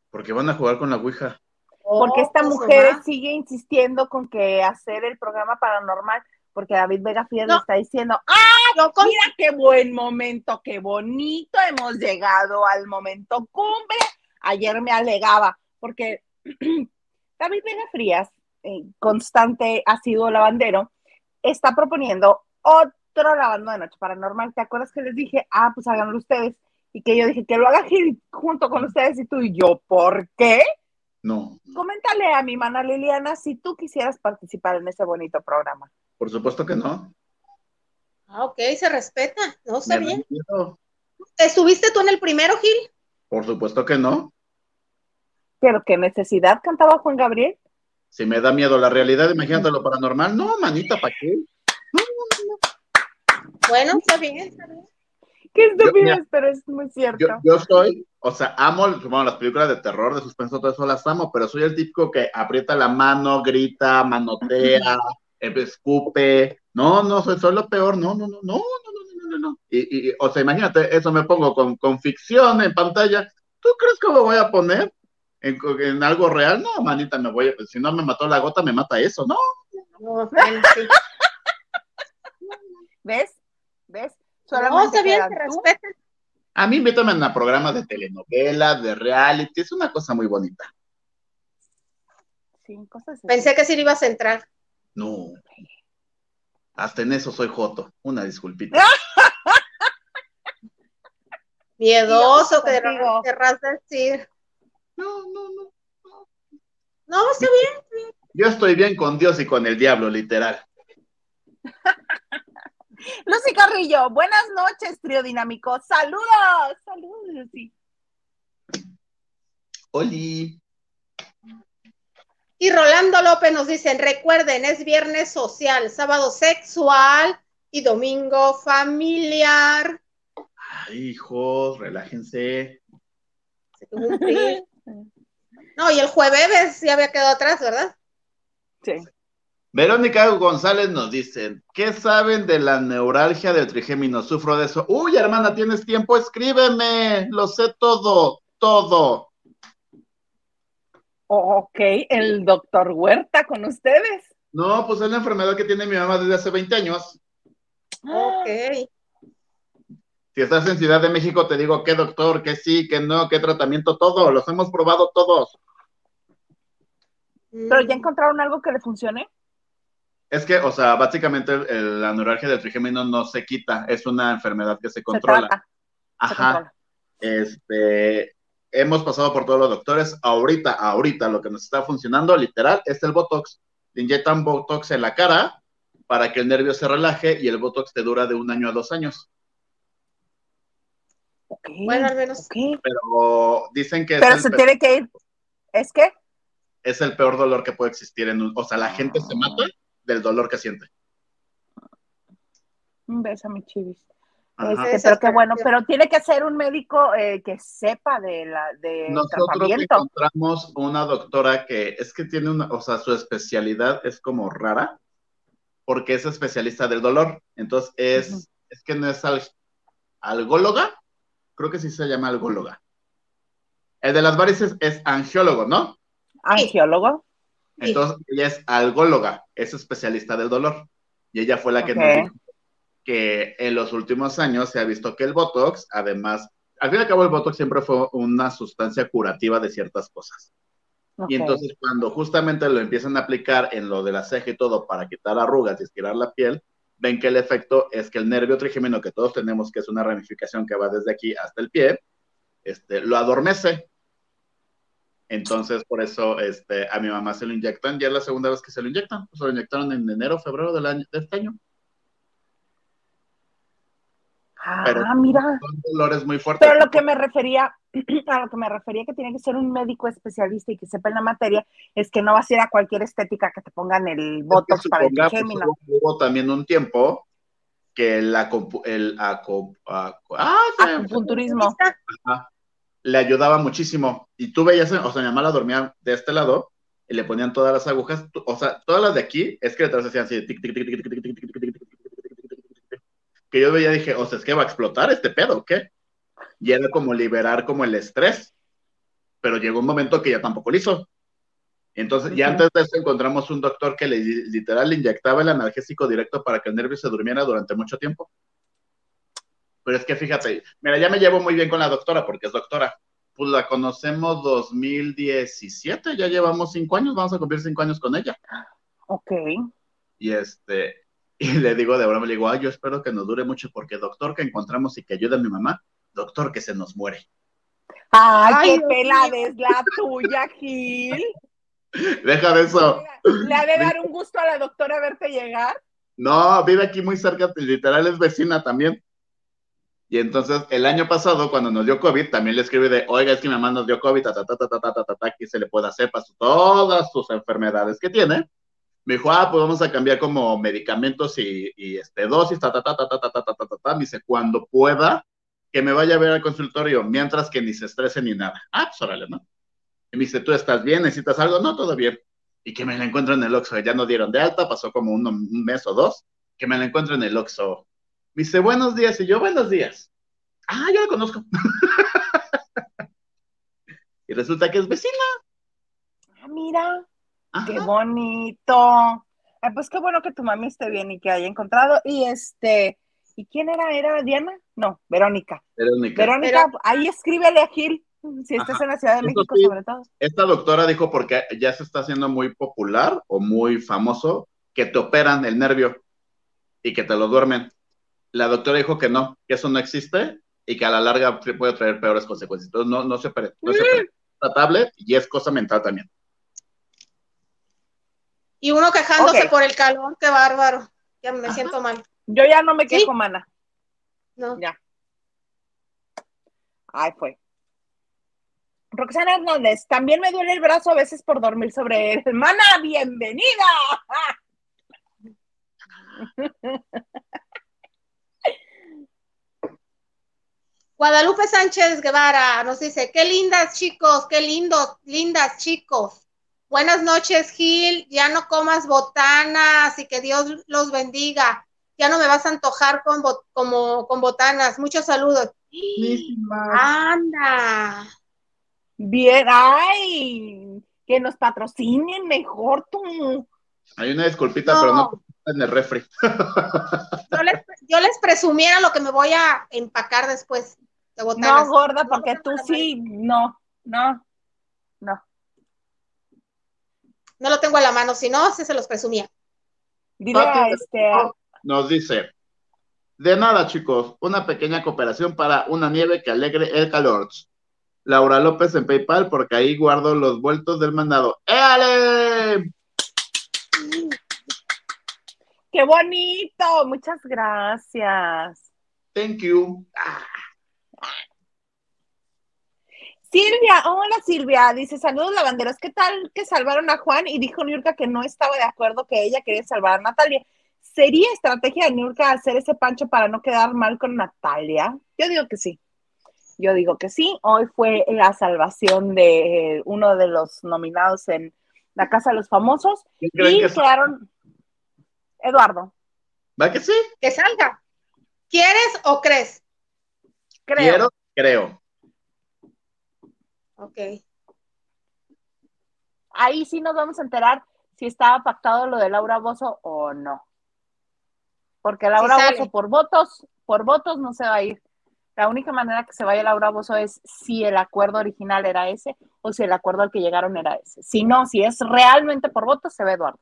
Porque van a jugar con la Ouija. Porque esta Oh, mujer sigue insistiendo con que hacer el programa paranormal, porque David Vega Frías le No. está diciendo, ¡ah, con- mira qué buen momento, qué bonito hemos llegado al momento cumbre! Ayer me alegaba, porque David Vega Frías, eh, constante ha sido lavandero, está proponiendo otro lavando de noche paranormal. ¿Te acuerdas que les dije, ah, pues háganlo ustedes? Y que yo dije que lo haga Gil junto con ustedes y tú y yo, ¿por qué? No, Coméntale a mi mana Liliana si tú quisieras participar en ese bonito programa. por supuesto que no. Ah, ok, se respeta. No, está Me bien. ¿Estuviste tú en el primero, Gil? Por supuesto que no. Pero qué necesidad cantaba Juan Gabriel. Si me da miedo la realidad, imagínate lo paranormal. No, manita, ¿para qué? Bueno, está bien, está bien. Qué estúpido, mira, pero es muy cierto. Yo, yo soy, o sea, amo, las películas de terror, de suspenso, todo eso las amo, pero soy el típico que aprieta la mano, grita, manotea, em, escupe. No, no, soy, soy lo peor. No, no, no, no, no, no, no, no. Y, y, o sea, imagínate, eso me pongo con, con ficción en pantalla. ¿Tú crees que me voy a poner en, algo real? No, manita, me voy. a. Si no me mató la gota, me mata eso. No. ¿Ves? ¿Ves? Solamente no, está bien, te respetas a mí invítame a programas de telenovelas, de reality, es una cosa muy bonita. Sí, cosas así. Pensé que sí le ibas a entrar. No. Hasta en eso soy joto. Una disculpita. Miedoso, que querrás decir. No, no, no. No, está bien. Yo estoy bien con Dios y con el diablo, literal. Lucy Carrillo, buenas noches, trío dinámico. Saludos, saludos, Lucy. Oli. Y Rolando López nos dicen, recuerden, es viernes social, sábado sexual y domingo familiar. Ay, hijos, relájense. Se tuvo un PRI. No, y el jueves ya había quedado atrás, ¿verdad? Sí. Verónica González nos dice, ¿qué saben de la neuralgia del trigémino? Sufro de eso. Uy, hermana, ¿tienes tiempo? Escríbeme. Lo sé todo, todo. Ok, el doctor Huerta con ustedes. No, pues es la enfermedad que tiene mi mamá desde hace 20 años. Ok. Si estás en Ciudad de México, te digo qué doctor, qué sí, qué no, qué tratamiento, todo. Los hemos probado todos. Pero ya encontraron algo que le funcione. Es que, o sea, básicamente el- el- la neuralgia del trigémino no se quita, es una enfermedad que se Se controla. se Ajá. controla. Este, hemos pasado por todos los doctores. Ahorita, ahorita lo que nos está funcionando, literal, es el Botox. Te inyectan Botox en la cara para que el nervio se relaje y el Botox te dura de un año a dos años. Bueno, al menos. Pero dicen que es Pero el se tiene que ir. ¿Es que? es el peor dolor que puede existir en un, o sea, la gente se mata del dolor que siente. Un beso a mi chivis. Este, pero qué bueno, pero tiene que ser un médico eh, que sepa de la de Nosotros tratamiento. encontramos una doctora que es que tiene una, o sea, su especialidad es como rara, porque es especialista del dolor. Entonces es, es que no es al- algóloga, creo que sí se llama algóloga. El de las varices es angiólogo, ¿no? Angiólogo. Sí. Entonces ella es algóloga, es especialista del dolor. Y ella fue la que nos dijo que en los últimos años se ha visto que el Botox, además, al fin y al cabo el Botox siempre fue una sustancia curativa de ciertas cosas. Y entonces cuando justamente lo empiezan a aplicar en lo de la ceja y todo para quitar arrugas y estirar la piel, ven que el efecto es que el nervio trigémino que todos tenemos, que es una ramificación que va desde aquí hasta el pie, este, lo adormece. Entonces, por eso este, a mi mamá se lo inyectan, ya es la segunda vez que se lo inyectan, pues se lo inyectaron en enero, febrero del año, de este año. Ah, mira. Son dolores muy fuertes. Pero lo que me refería, a lo que me refería que tiene que ser un médico especialista y que sepa en la materia, es que no vas a ir a cualquier estética que te pongan el botox para el gémino. Hubo también un tiempo que el, el acupunturismo le ayudaba muchísimo. Y tú veías, o sea, mi mamá la dormía de este lado y le ponían todas las agujas, o sea, todas las de aquí, es que detrás hacían así, tic, tic, tic, tic, tic, tic, tic, tic, tic, tic, que yo veía dije, o sea, es que va a explotar este pedo, ¿qué? Y era como liberar como el estrés, pero llegó un momento que ya tampoco lo hizo. Entonces, ya antes de eso encontramos un doctor que le, literal le inyectaba el analgésico directo para que el nervio se durmiera durante mucho tiempo. Pero es que fíjate, mira, ya me llevo muy bien con la doctora porque es doctora. Pues la conocemos 2017, ya llevamos cinco años, vamos a cumplir cinco años con ella. Ok. Y este, y le digo de broma, le digo, ay, yo espero que nos dure mucho porque doctor que encontramos y que ayude a mi mamá, doctor que se nos muere. Ay, qué pela es la tuya, Gil. Deja de eso. ¿Le ha de dar un gusto a la doctora verte llegar? No, vive aquí muy cerca, literal es vecina también. Y entonces el año pasado, cuando nos dio COVID, también le escribí de, oiga, es que mi mamá nos dio COVID, ta, ta, ta, ta, ta, ta, ta, ta, ¿qué se le puede hacer para todas sus enfermedades que tiene? me dijo, ah, pues vamos a cambiar como medicamentos y, este, dosis, ta, ta, ta, ta, ta, ta, ta, ta, ta, ta, me dice, cuando pueda, que me vaya a ver al consultorio, mientras que ni se estrese ni nada. Ah, pues órale, ¿no? Y me dice, ¿tú estás bien? ¿Necesitas algo? No, todo bien. Y que me la encuentro en el Oxxo, ya no dieron de alta, pasó como un, un mes o dos, que me la encuentro en el Oxxo. Me dice, buenos días, y yo, buenos días. Ah, yo la conozco. y resulta que es vecina. Ah, mira. Qué bonito. pues qué bueno que tu mami esté bien y que haya encontrado. Y este, ¿y quién era? ¿Era Diana? No, Verónica. Verónica. Verónica, ahí escríbele a Gil, si estás en la Ciudad de México, sobre todo. Esta doctora dijo porque ya se está haciendo muy popular o muy famoso que te operan el nervio y que te lo duermen. La doctora dijo que no, que eso no existe y que a la larga puede traer peores consecuencias. Entonces no, no se opere, no se. Es tratable y es cosa mental también. Y uno quejándose por el calor, qué bárbaro. Ya me siento mal. Yo ya no me quejo, mana. No. Ya. Ay, fue. Roxana Hernández, también me duele el brazo a veces por dormir sobre él. Mana, bienvenida. Guadalupe Sánchez Guevara nos dice, qué lindas chicos, qué lindos, lindas chicos. Buenas noches, Gil. Ya no comas botanas y que Dios los bendiga. Ya no me vas a antojar con, como, con botanas. Muchos saludos. Anda. Bien, ay, que nos patrocinen mejor tú. Hay una disculpita, pero no en el refri. Yo les, yo les, presumiera lo que me voy a empacar después. No, gorda, porque tú sí, no, no, no. No lo tengo a la mano, si no, se los presumía. este... Nos dice, de nada, chicos, una pequeña cooperación para una nieve que alegre el calor. Laura López en PayPal, porque ahí guardo los vueltos del mandado. ¡Éale! ¡Qué bonito! Muchas gracias. Thank you. Ah. Silvia, hola Silvia, dice saludos lavanderos, ¿qué tal que salvaron a Juan? Y dijo Niurka que no estaba de acuerdo que ella quería salvar a Natalia. ¿Sería estrategia de Niurka hacer ese pancho para no quedar mal con Natalia? Yo digo que sí. Yo digo que sí. Hoy fue la salvación de uno de los nominados en la Casa de los Famosos y quedaron Eduardo. ¿Va que sí? Que salga. ¿Quieres o crees? Creo. Quiero, creo. Ok. Ahí sí nos vamos a enterar si estaba pactado lo de Laura Bozo o no. Porque Laura Bozo por votos, por votos no se va a ir. La única manera que se vaya Laura Bozo es si el acuerdo original era ese o si el acuerdo al que llegaron era ese. Si no, si es realmente por votos, se ve Eduardo.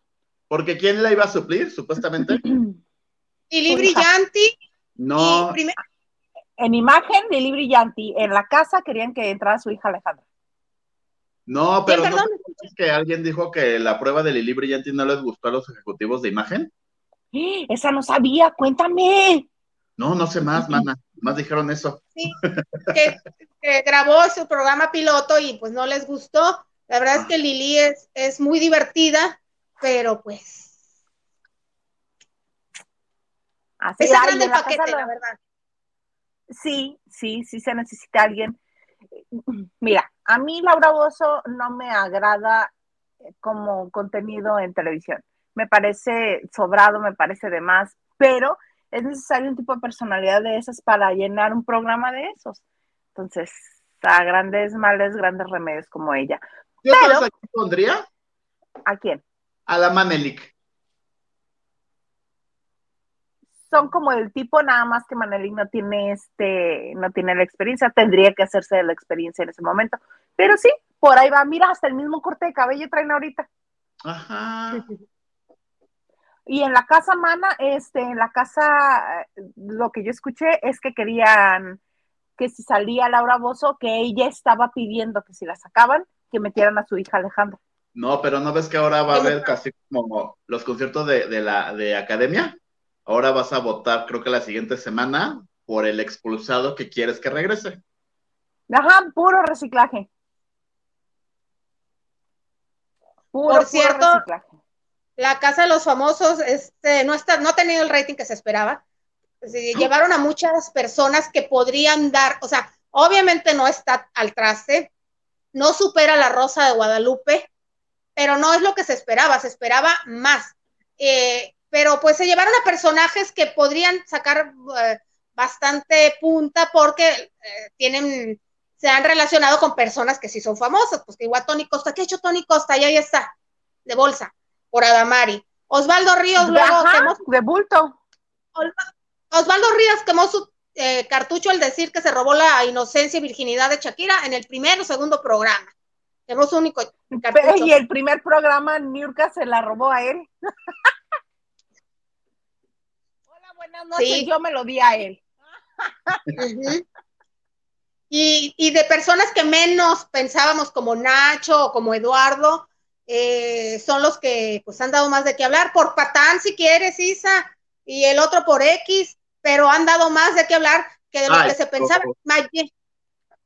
Porque ¿quién la iba a suplir, supuestamente? Lili Brillanti. No. En imagen, Lili Brillanti. En la casa querían que entrara su hija Alejandra. No, pero ¿no es que alguien dijo que la prueba de Lili Brillanti no les gustó a los ejecutivos de imagen? Esa no sabía, cuéntame. No, no sé más, mana. Más dijeron eso. Sí, que, grabó su programa piloto y pues no les gustó. La verdad es que Lili es, es muy divertida, pero pues. Así es grande el paquete, la verdad. Sí, sí, sí se necesita alguien. Mira, a mí Laura Bozo no me agrada como contenido en televisión. Me parece sobrado, me parece de más, pero es necesario un tipo de personalidad de esas para llenar un programa de esos. Entonces, a grandes males, grandes remedios como ella. ¿Yo a quién pondría? ¿A quién? A la Manelik. Son como el tipo, nada más que Manelik no tiene este, no tiene la experiencia, tendría que hacerse la experiencia en ese momento. Pero sí, por ahí va, mira, hasta el mismo corte de cabello traen ahorita. Ajá. Y en la casa mana, este, en la casa, lo que yo escuché es que querían que si salía Laura Bozo, que ella estaba pidiendo que si la sacaban, que metieran a su hija Alejandra. No, pero ¿no ves que ahora va a haber casi como los conciertos de, de la de academia? Ahora vas a votar, creo que la siguiente semana, por el expulsado que quieres que regrese. Ajá, puro reciclaje. Por cierto, la Casa de los Famosos este, no, está, no ha tenido el rating que se esperaba. Llevaron a muchas personas que podrían dar, o sea, obviamente no está al traste, no supera la Rosa de Guadalupe, pero no es lo que se esperaba, se esperaba más. Eh, pero pues se llevaron a personajes que podrían sacar eh, bastante punta porque eh, tienen se han relacionado con personas que sí son famosas, pues que igual Tony Costa, ¿qué ha hecho Tony Costa? Y ahí está, de bolsa, por Adamari. Osvaldo Ríos luego quemó de bulto. Osvaldo Ríos quemó su eh, cartucho al decir que se robó la inocencia y virginidad de Shakira en el primer o segundo programa. Quemó su único cartucho. Y el primer programa, Niurka se la robó a él. Buenas noches, yo me lo di a él. Y, de personas que menos pensábamos como Nacho o como Eduardo, eh, son los que pues han dado más de qué hablar, por Patán si quieres, Isa, y el otro por X, pero han dado más de qué hablar que de lo que se pensaba.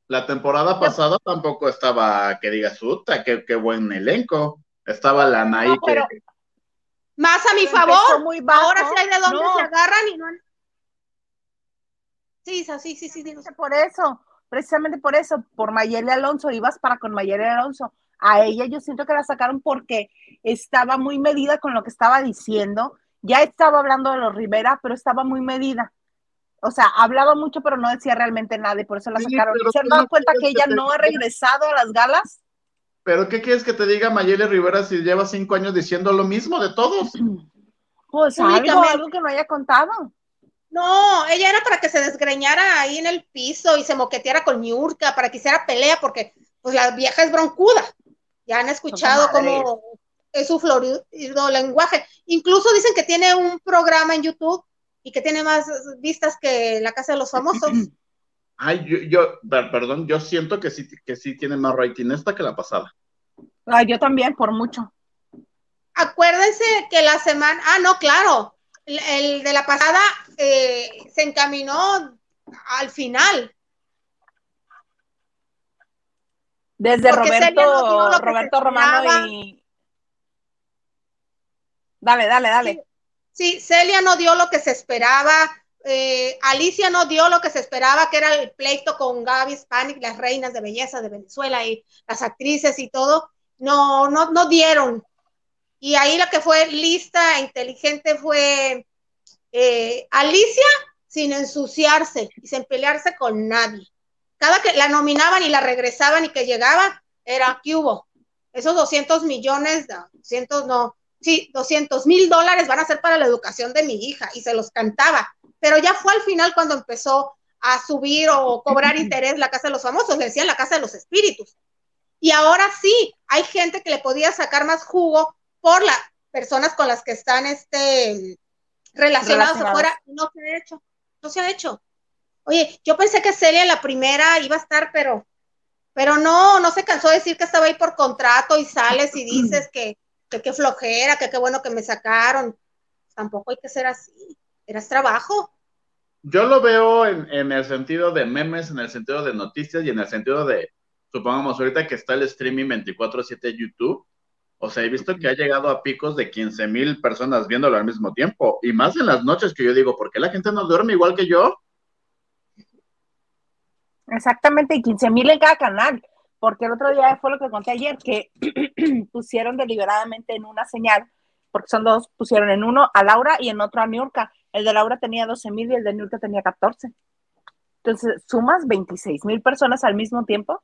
La temporada pasada tampoco estaba, que diga Suta, qué, qué buen elenco. Estaba la Nay Más a mi favor, ahora sí hay de dónde se agarran y no... Sí, sí, sí, sí, sí. Por eso, precisamente por eso, por Mayele Alonso, ibas para con Mayele Alonso. A ella yo siento que la sacaron porque estaba muy medida con lo que estaba diciendo. Ya estaba hablando de los Rivera, pero estaba muy medida. O sea, hablaba mucho, pero no decía realmente nada y por eso la sacaron. ¿Se han dado cuenta que ella no ha regresado a las galas? ¿Pero qué quieres que te diga Mayele Rivera si lleva cinco años diciendo lo mismo de todos? Pues algo, algo que no haya contado. No, ella era para que se desgreñara ahí en el piso y se moqueteara con Niurka, para que hiciera pelea, porque pues la vieja es broncuda. Ya han escuchado cómo es su florido lenguaje. Incluso dicen que tiene un programa en YouTube y que tiene más vistas que La Casa de los Famosos. Ay, yo, yo perdón, yo siento que sí, que sí tiene más rating esta que la pasada. Yo también, por mucho. Acuérdense que la semana, ah, no, claro, el de la pasada eh, se encaminó al final. Desde Roberto, Roberto Romano y... Dale, dale, dale. Sí, Celia no dio lo que se esperaba. Eh, Alicia no dio lo que se esperaba, que era el pleito con Gaby Spanik, las reinas de belleza de Venezuela y las actrices y todo. No, no, no dieron. Y ahí la que fue lista, e inteligente fue eh, Alicia sin ensuciarse y sin pelearse con nadie. Cada que la nominaban y la regresaban y que llegaba, era que hubo. Esos 200 millones, 200 no, sí, 200 mil dólares van a ser para la educación de mi hija y se los cantaba. Pero ya fue al final cuando empezó a subir o cobrar interés la Casa de los Famosos, le decían la Casa de los Espíritus. Y ahora sí, hay gente que le podía sacar más jugo por las personas con las que están este, relacionados, afuera, no se ha hecho, no se ha hecho. Oye, yo pensé que Celia la primera iba a estar, pero, pero no, no se cansó de decir que estaba ahí por contrato y sales y dices que, que flojera, que qué bueno que me sacaron. Tampoco hay que ser así, eras trabajo. Yo lo veo en, en, el sentido de memes, en el sentido de noticias y en el sentido de, supongamos, ahorita que está el streaming 24-7 YouTube, o sea, he visto que ha llegado a picos de 15 mil personas viéndolo al mismo tiempo, y más en las noches que yo digo, ¿por qué la gente no duerme igual que yo? Exactamente, y 15 mil en cada canal, porque el otro día fue lo que conté ayer, que pusieron deliberadamente en una señal, porque son dos, pusieron en uno a Laura y en otro a Niurka. El de Laura tenía 12 mil y el de Niurka tenía 14. Entonces, sumas 26 mil personas al mismo tiempo,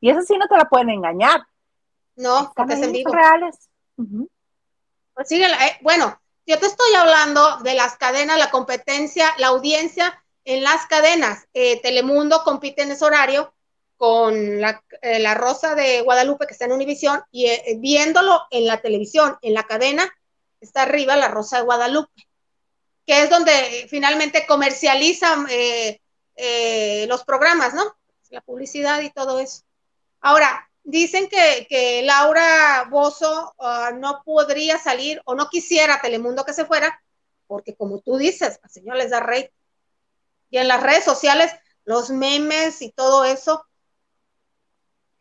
y eso sí no te la pueden engañar. No, porque es en vivo. reales. Pues sí, eh, bueno, yo te estoy hablando de las cadenas, la competencia, la audiencia en las cadenas. Eh, Telemundo compite en ese horario con la, eh, la, Rosa de Guadalupe, que está en Univisión, y viéndolo en la televisión, en la cadena, está arriba la Rosa de Guadalupe, que es donde finalmente comercializan los programas, ¿no? La publicidad y todo eso. Ahora, Dicen que, Laura Bozo ah, no podría salir o no quisiera Telemundo que se fuera, porque como tú dices, al señor les da rey. Y en las redes sociales, los memes y todo eso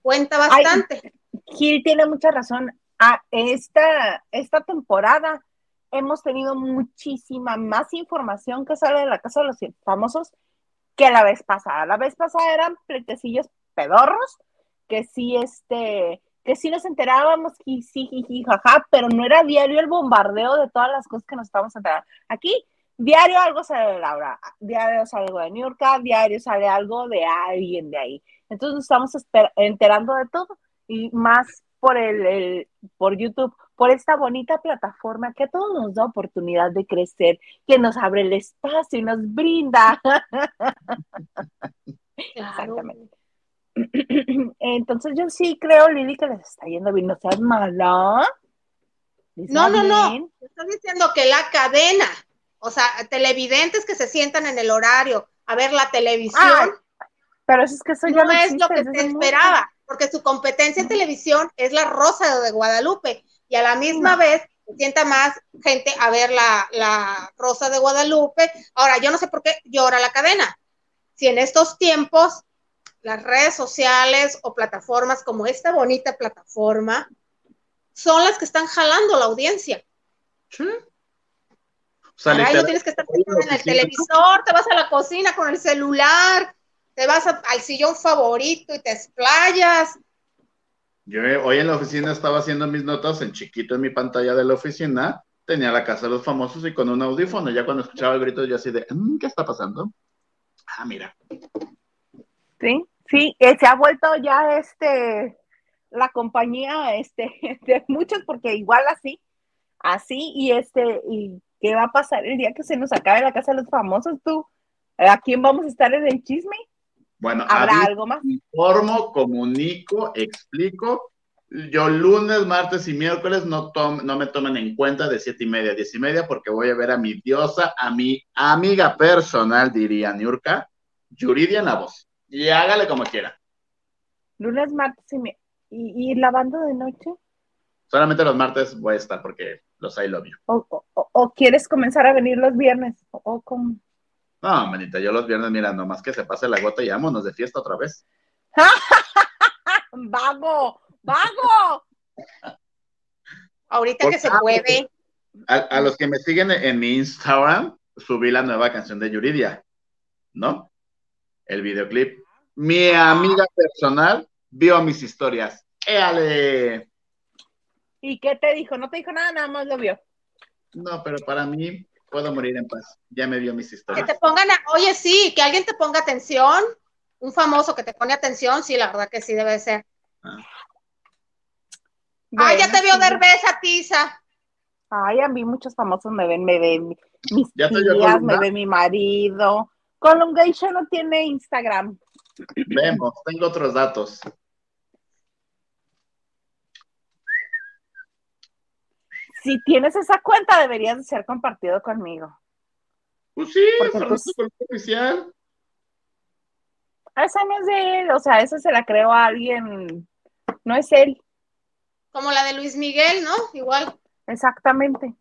cuenta bastante. Gil tiene mucha razón. Ah, esta, esta temporada hemos tenido muchísima más información que sale de la casa de los famosos que la vez pasada. La vez pasada eran pletecillos pedorros que sí, este, que sí nos enterábamos, y sí, jaja, pero no era diario el bombardeo de todas las cosas que nos estábamos enterando. Aquí, diario algo sale de Laura, diario sale algo de New York, diario sale algo de alguien de ahí. Entonces nos estamos enterando de todo y más por el, por YouTube, por esta bonita plataforma que a todos nos da oportunidad de crecer, que nos abre el espacio y nos brinda. Exactamente. Entonces yo sí creo, Lili, que les está yendo bien. No seas mala. No, no, no. Estoy diciendo que la cadena, o sea, televidentes que se sientan en el horario a ver la televisión. pero eso es que eso ya no, es lo que se esperaba, porque su competencia en televisión es la Rosa de Guadalupe y a la misma vez se sienta más gente a ver la, la Rosa de Guadalupe. Ahora, yo no sé por qué llora la cadena. Si en estos tiempos las redes sociales o plataformas como esta bonita plataforma son las que están jalando la audiencia. Sí. O sea, no tienes que estar en el televisor, te vas a la cocina con el celular, te vas al sillón favorito y te explayas. Yo eh, hoy en la oficina estaba haciendo mis notas en chiquito en mi pantalla de la oficina, tenía la casa de los famosos y con un audífono, ya cuando escuchaba el grito yo así de, mm, ¿qué está pasando? Ah, mira. Sí, sí, eh, se ha vuelto ya este la compañía este de muchos porque igual así, así y este y qué va a pasar el día que se nos acabe la casa de los famosos tú, ¿a quién vamos a estar en el chisme? Bueno, habrá algo más. Informo, comunico, explico. Yo lunes, martes y miércoles no, no me tomen en cuenta de siete y media a diez y media porque voy a ver a mi diosa, a mi amiga personal, diría Niurka, Yuridia Navos y hágale como quiera. Lunes, martes y, y, lavando de noche. Solamente los martes voy a estar porque los I love you. O, quieres comenzar a venir los viernes, o como. No, manita, yo los viernes, mira, nomás que se pase la gota y vámonos de fiesta otra vez. ¡Vago! ¡Vago! Ahorita que se puede. A, los que me siguen en mi Instagram, subí la nueva canción de Yuridia, ¿no? El videoclip. Mi amiga personal vio mis historias. ¡Éale! ¿Y qué te dijo? ¿No te dijo nada? Nada más lo vio. No, pero para mí puedo morir en paz. Ya me vio mis historias. Que te pongan, oye, sí, que alguien te ponga atención. Un famoso que te pone atención, sí, la verdad que sí debe ser. Ah. Ay, ya te vio cerveza, Tisa. Ay, a mí muchos famosos me ven, me ven mis tías, me ve mi marido. Colongation no tiene Instagram. Vemos, tengo otros datos. Si tienes esa cuenta, deberías ser compartido conmigo. Pues sí, pues, oficial. Esa no es de él, o sea, esa se la creo a alguien, no es él. Como la de Luis Miguel, ¿no? Igual. Exactamente.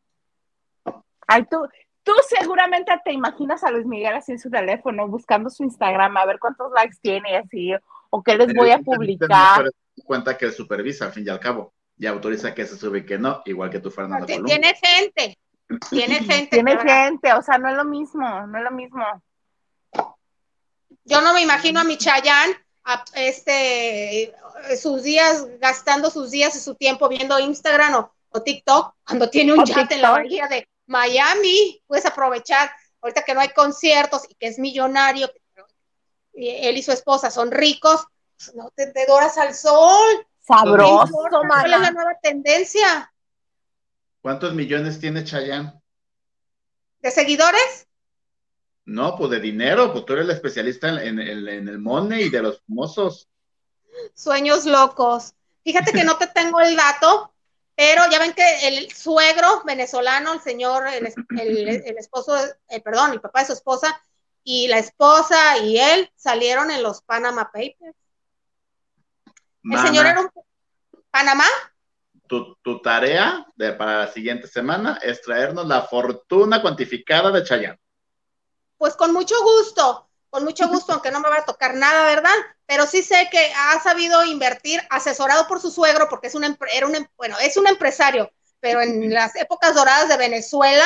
Ay, tú, Tú seguramente te imaginas a Luis Miguel así en su teléfono, buscando su Instagram, a ver cuántos likes tiene y así, o qué les voy a publicar. cuenta que él supervisa, al fin y al cabo, y autoriza que se sube y que no, igual que tú, Fernando. Tiene gente, tiene gente. Tiene gente, o sea, no es lo mismo, no es lo mismo. Yo no me imagino a mi Chayán, este, sus días, gastando sus días y su tiempo viendo Instagram o, TikTok, cuando tiene un chat en la bahía de Miami, puedes aprovechar, ahorita que no hay conciertos y que es millonario, él y su esposa son ricos, pues, no te, doras al sol. Sabroso, ¿Cuál es la nueva tendencia? ¿Cuántos millones tiene Chayanne? ¿De seguidores? No, pues de dinero, pues tú eres el especialista en, el money y de los famosos. Sueños locos. Fíjate que no te tengo el dato, pero ya ven que el suegro venezolano, el señor, el, esposo, eh, perdón, el papá de su esposa, y la esposa y él salieron en los Panama Papers. El señor era un Panamá. Tu, tarea de, para la siguiente semana es traernos la fortuna cuantificada de Chayanne. Pues con mucho gusto, con mucho gusto, aunque no me va a tocar nada, ¿verdad? Pero sí sé que ha sabido invertir, asesorado por su suegro, porque es un, era un, bueno, es un empresario, pero en las épocas doradas de Venezuela,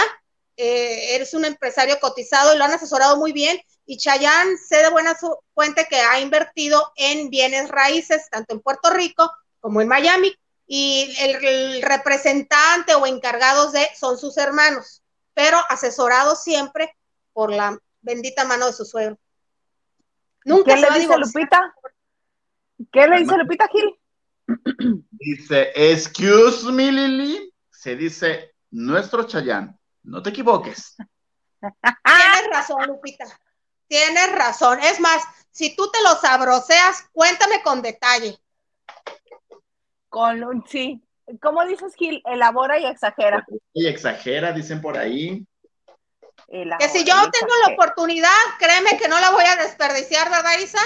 eh, eres un empresario cotizado y lo han asesorado muy bien. Y Chayán sé de buena fuente que ha invertido en bienes raíces, tanto en Puerto Rico como en Miami. Y el representante o encargados de son sus hermanos, pero asesorados siempre por la bendita mano de su suegro. Nunca ¿Qué le dice Lupita? ¿Qué le dice Lupita Gil? Dice, excuse me, Lili. Se dice, nuestro Chayán, no te equivoques. Tienes razón, Lupita. Tienes razón. Es más, si tú te lo sabroseas, cuéntame con detalle. Con sí. ¿Cómo dices, Gil? Elabora y exagera. Y exagera, dicen por ahí que si yo tengo la oportunidad, créeme que no la voy a desperdiciar, ¿verdad, Isa?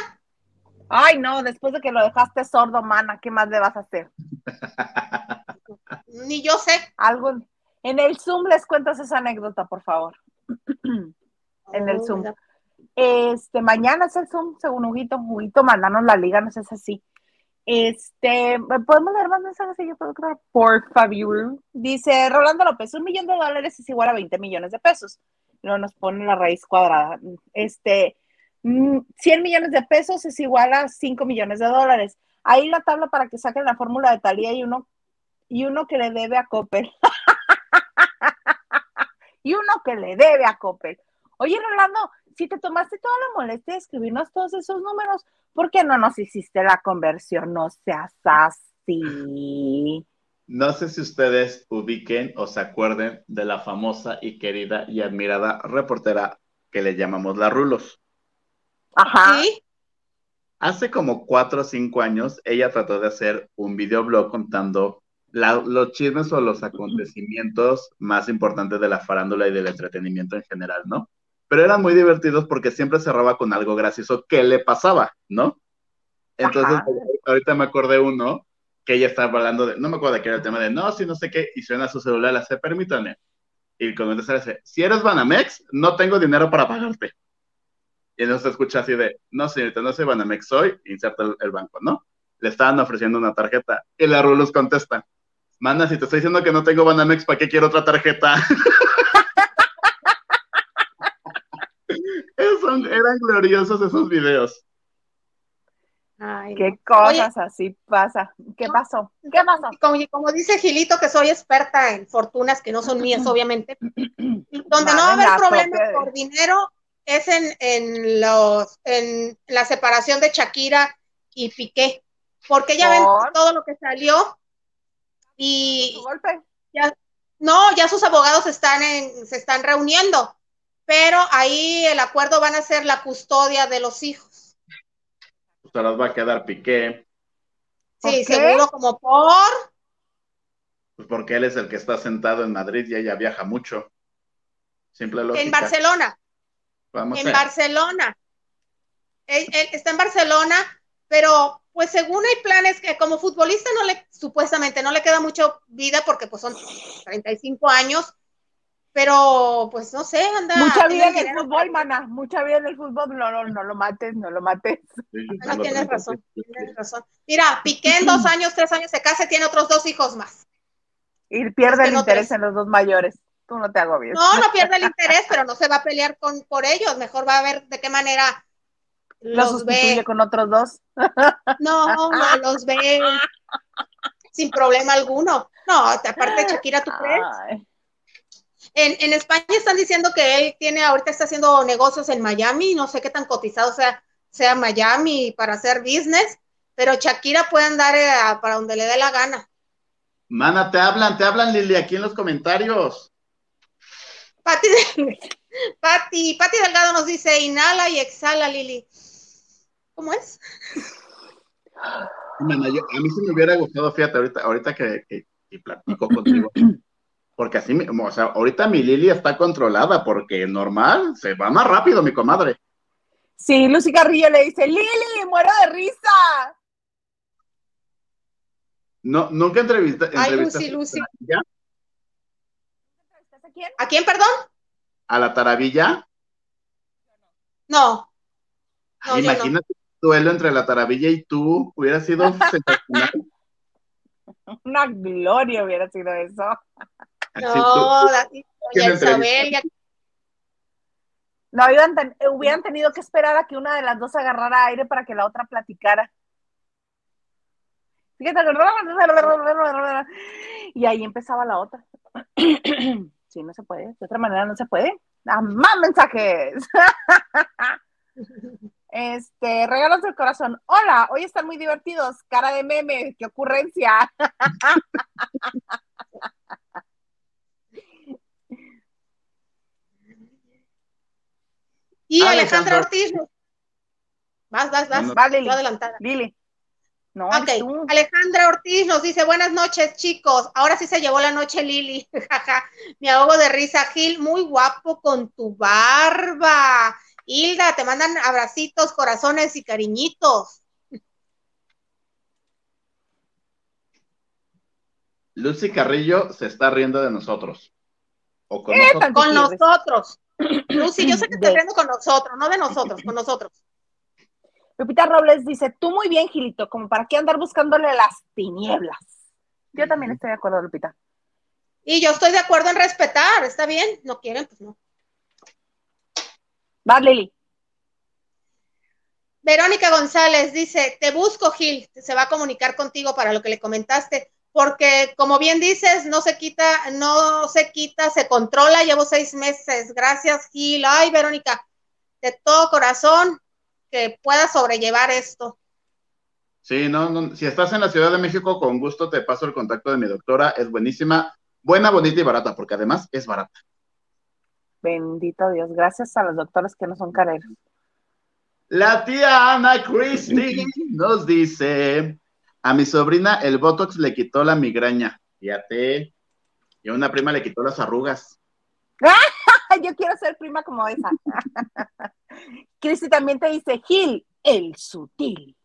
Ay, no, después de que lo dejaste sordo, mana, ¿qué más le vas a hacer? Ni yo sé. Algo en el Zoom les cuentas esa anécdota, por favor. en el Zoom. Este, mañana es el Zoom, según Huguito. Huguito, mandanos la liga, no sé si es así. Este, ¿podemos leer más mensajes? Yo puedo por favor. Dice Rolando López, un millón de dólares es igual a 20 millones de pesos no nos pone la raíz cuadrada. Este, 100 mm, millones de pesos es igual a 5 millones de dólares. Ahí la tabla para que saquen la fórmula de Talía y uno, y uno que le debe a Coppel. y uno que le debe a Coppel. Oye, Rolando, si te tomaste toda la molestia de escribirnos todos esos números, ¿por qué no nos hiciste la conversión? No seas así. No sé si ustedes ubiquen o se acuerden de la famosa y querida y admirada reportera que le llamamos la Rulos. Ajá. Hace como cuatro o cinco años, ella trató de hacer un videoblog contando los chismes o los acontecimientos más importantes de la farándula y del entretenimiento en general, ¿no? Pero eran muy divertidos porque siempre cerraba con algo gracioso que le pasaba, ¿no? Entonces, ahorita me acordé uno que ella estaba hablando de, no me acuerdo de qué era el tema de, no, si no sé qué, y suena su celular, le hace, permítanme. Y cuando se dice, si eres Banamex, no tengo dinero para pagarte. Y entonces se escucha así de, no, señorita, no soy Banamex, soy, inserta el, banco, ¿no? Le estaban ofreciendo una tarjeta. Y la Rulos contesta, manda, si te estoy diciendo que no tengo Banamex, ¿para qué quiero otra tarjeta? eran gloriosos esos videos. Qué cosas así pasa. ¿Qué pasó? ¿Qué pasó? Como, dice Gilito, que soy experta en fortunas que no son mías, obviamente. Donde no va a haber problemas por dinero es en, los, en la separación de Shakira y Piqué. Porque ya ven todo lo que salió y ya, no, ya sus abogados están en, se están reuniendo, pero ahí el acuerdo van a ser la custodia de los hijos se las va a quedar Piqué. Sí, seguro como por. Pues porque él es el que está sentado en Madrid y ella viaja mucho. Simple lógica. En Barcelona. Vamos en Barcelona. Él, está en Barcelona, pero pues según hay planes que como futbolista no le, supuestamente no le queda mucha vida porque pues son 35 años, pero pues no sé, anda. Mucha vida en el fútbol, mana, mucha vida en el fútbol, no, no, no lo mates, no lo mates. Sí, tengo tienes 30, razón, tienes razón. Mira, Piqué en dos años, tres años se casa y tiene otros dos hijos más. Y pierde el no interés tres. en los dos mayores. Tú no te agobies. No, no pierde el interés, pero no se va a pelear con, por ellos. Mejor va a ver de qué manera lo los sustituye ve. con otros dos. No, no, los ve sin problema alguno. No, aparte Shakira, ¿tú crees? Ay, En, en España están diciendo que él tiene, ahorita está haciendo negocios en Miami, no sé qué tan cotizado sea, sea Miami para hacer business, pero Shakira puede andar eh, a- para donde le dé la gana. Mana, te hablan, te hablan, Lili, aquí en los comentarios. Pati, Pati, Pati Delgado nos dice, inhala y exhala, Lili. ¿Cómo es? Mana, yo- a mí sí me hubiera gustado, fíjate, ahorita, ahorita que, que- que platico contigo. Porque así, o sea, ahorita mi Lili está controlada, porque normal, se va más rápido, mi comadre. Sí, Lucy Carrillo le dice, Lili, muero de risa. No, nunca entrevista, Ay, Lucy, Lucy. ¿Ya? ¿Estás a quién? ¿A quién, perdón? a la taravilla. No. No, yo no. imagínate un duelo entre la taravilla y tú, hubiera sido sensacional. Una gloria hubiera sido eso. No, tú- la- ¿Quién doña? Isabel, ya- No, ten- hubieran tenido que esperar a que una de las dos agarrara aire para que la otra platicara. Fíjate, y ahí empezaba la otra. Sí, no se puede, de otra manera no se puede. ¡Ah, ¡Más mensajes! Este, regalos del corazón. Hola, hoy están muy divertidos. Cara de meme, qué ocurrencia. Y Alejandro. Alejandra Ortiz. Vas, vas, vas. No, no. Va, Estoy Lili. adelantada. Lili. No, Ok, eres tú. Alejandra Ortiz nos dice, buenas noches, chicos. Ahora sí se llevó la noche Lili. Jaja. Me ahogo de risa, Gil, muy guapo con tu barba. Hilda, te mandan abracitos, corazones y cariñitos. Lucy Carrillo se está riendo de nosotros. O con nosotros. Con nosotros. Lucy, yo sé que estás De- riendo con nosotros, no de nosotros, con nosotros. Lupita Robles dice, tú muy bien, Gilito, como para qué andar buscándole las tinieblas. Yo también estoy de acuerdo, Lupita. Y yo estoy de acuerdo en respetar, está bien. No quieren, pues no. Va, Lili. Verónica González dice, te busco, Gil, se va a comunicar contigo para lo que le comentaste, porque como bien dices, no se quita, no se quita, se controla, llevo seis meses. Gracias, Gil. Ay, Verónica, de todo corazón, que puedas sobrellevar esto. Sí, no, no, si estás en la Ciudad de México, con gusto te paso el contacto de mi doctora, es buenísima, buena, bonita y barata, porque además es barata. Bendito Dios, gracias a los doctores que no son careros. La tía Ana Christie nos dice, a mi sobrina el Botox le quitó la migraña, fíjate, y a una prima le quitó las arrugas. Yo quiero ser prima como esa. Cristi también te dice, Gil, el sutil.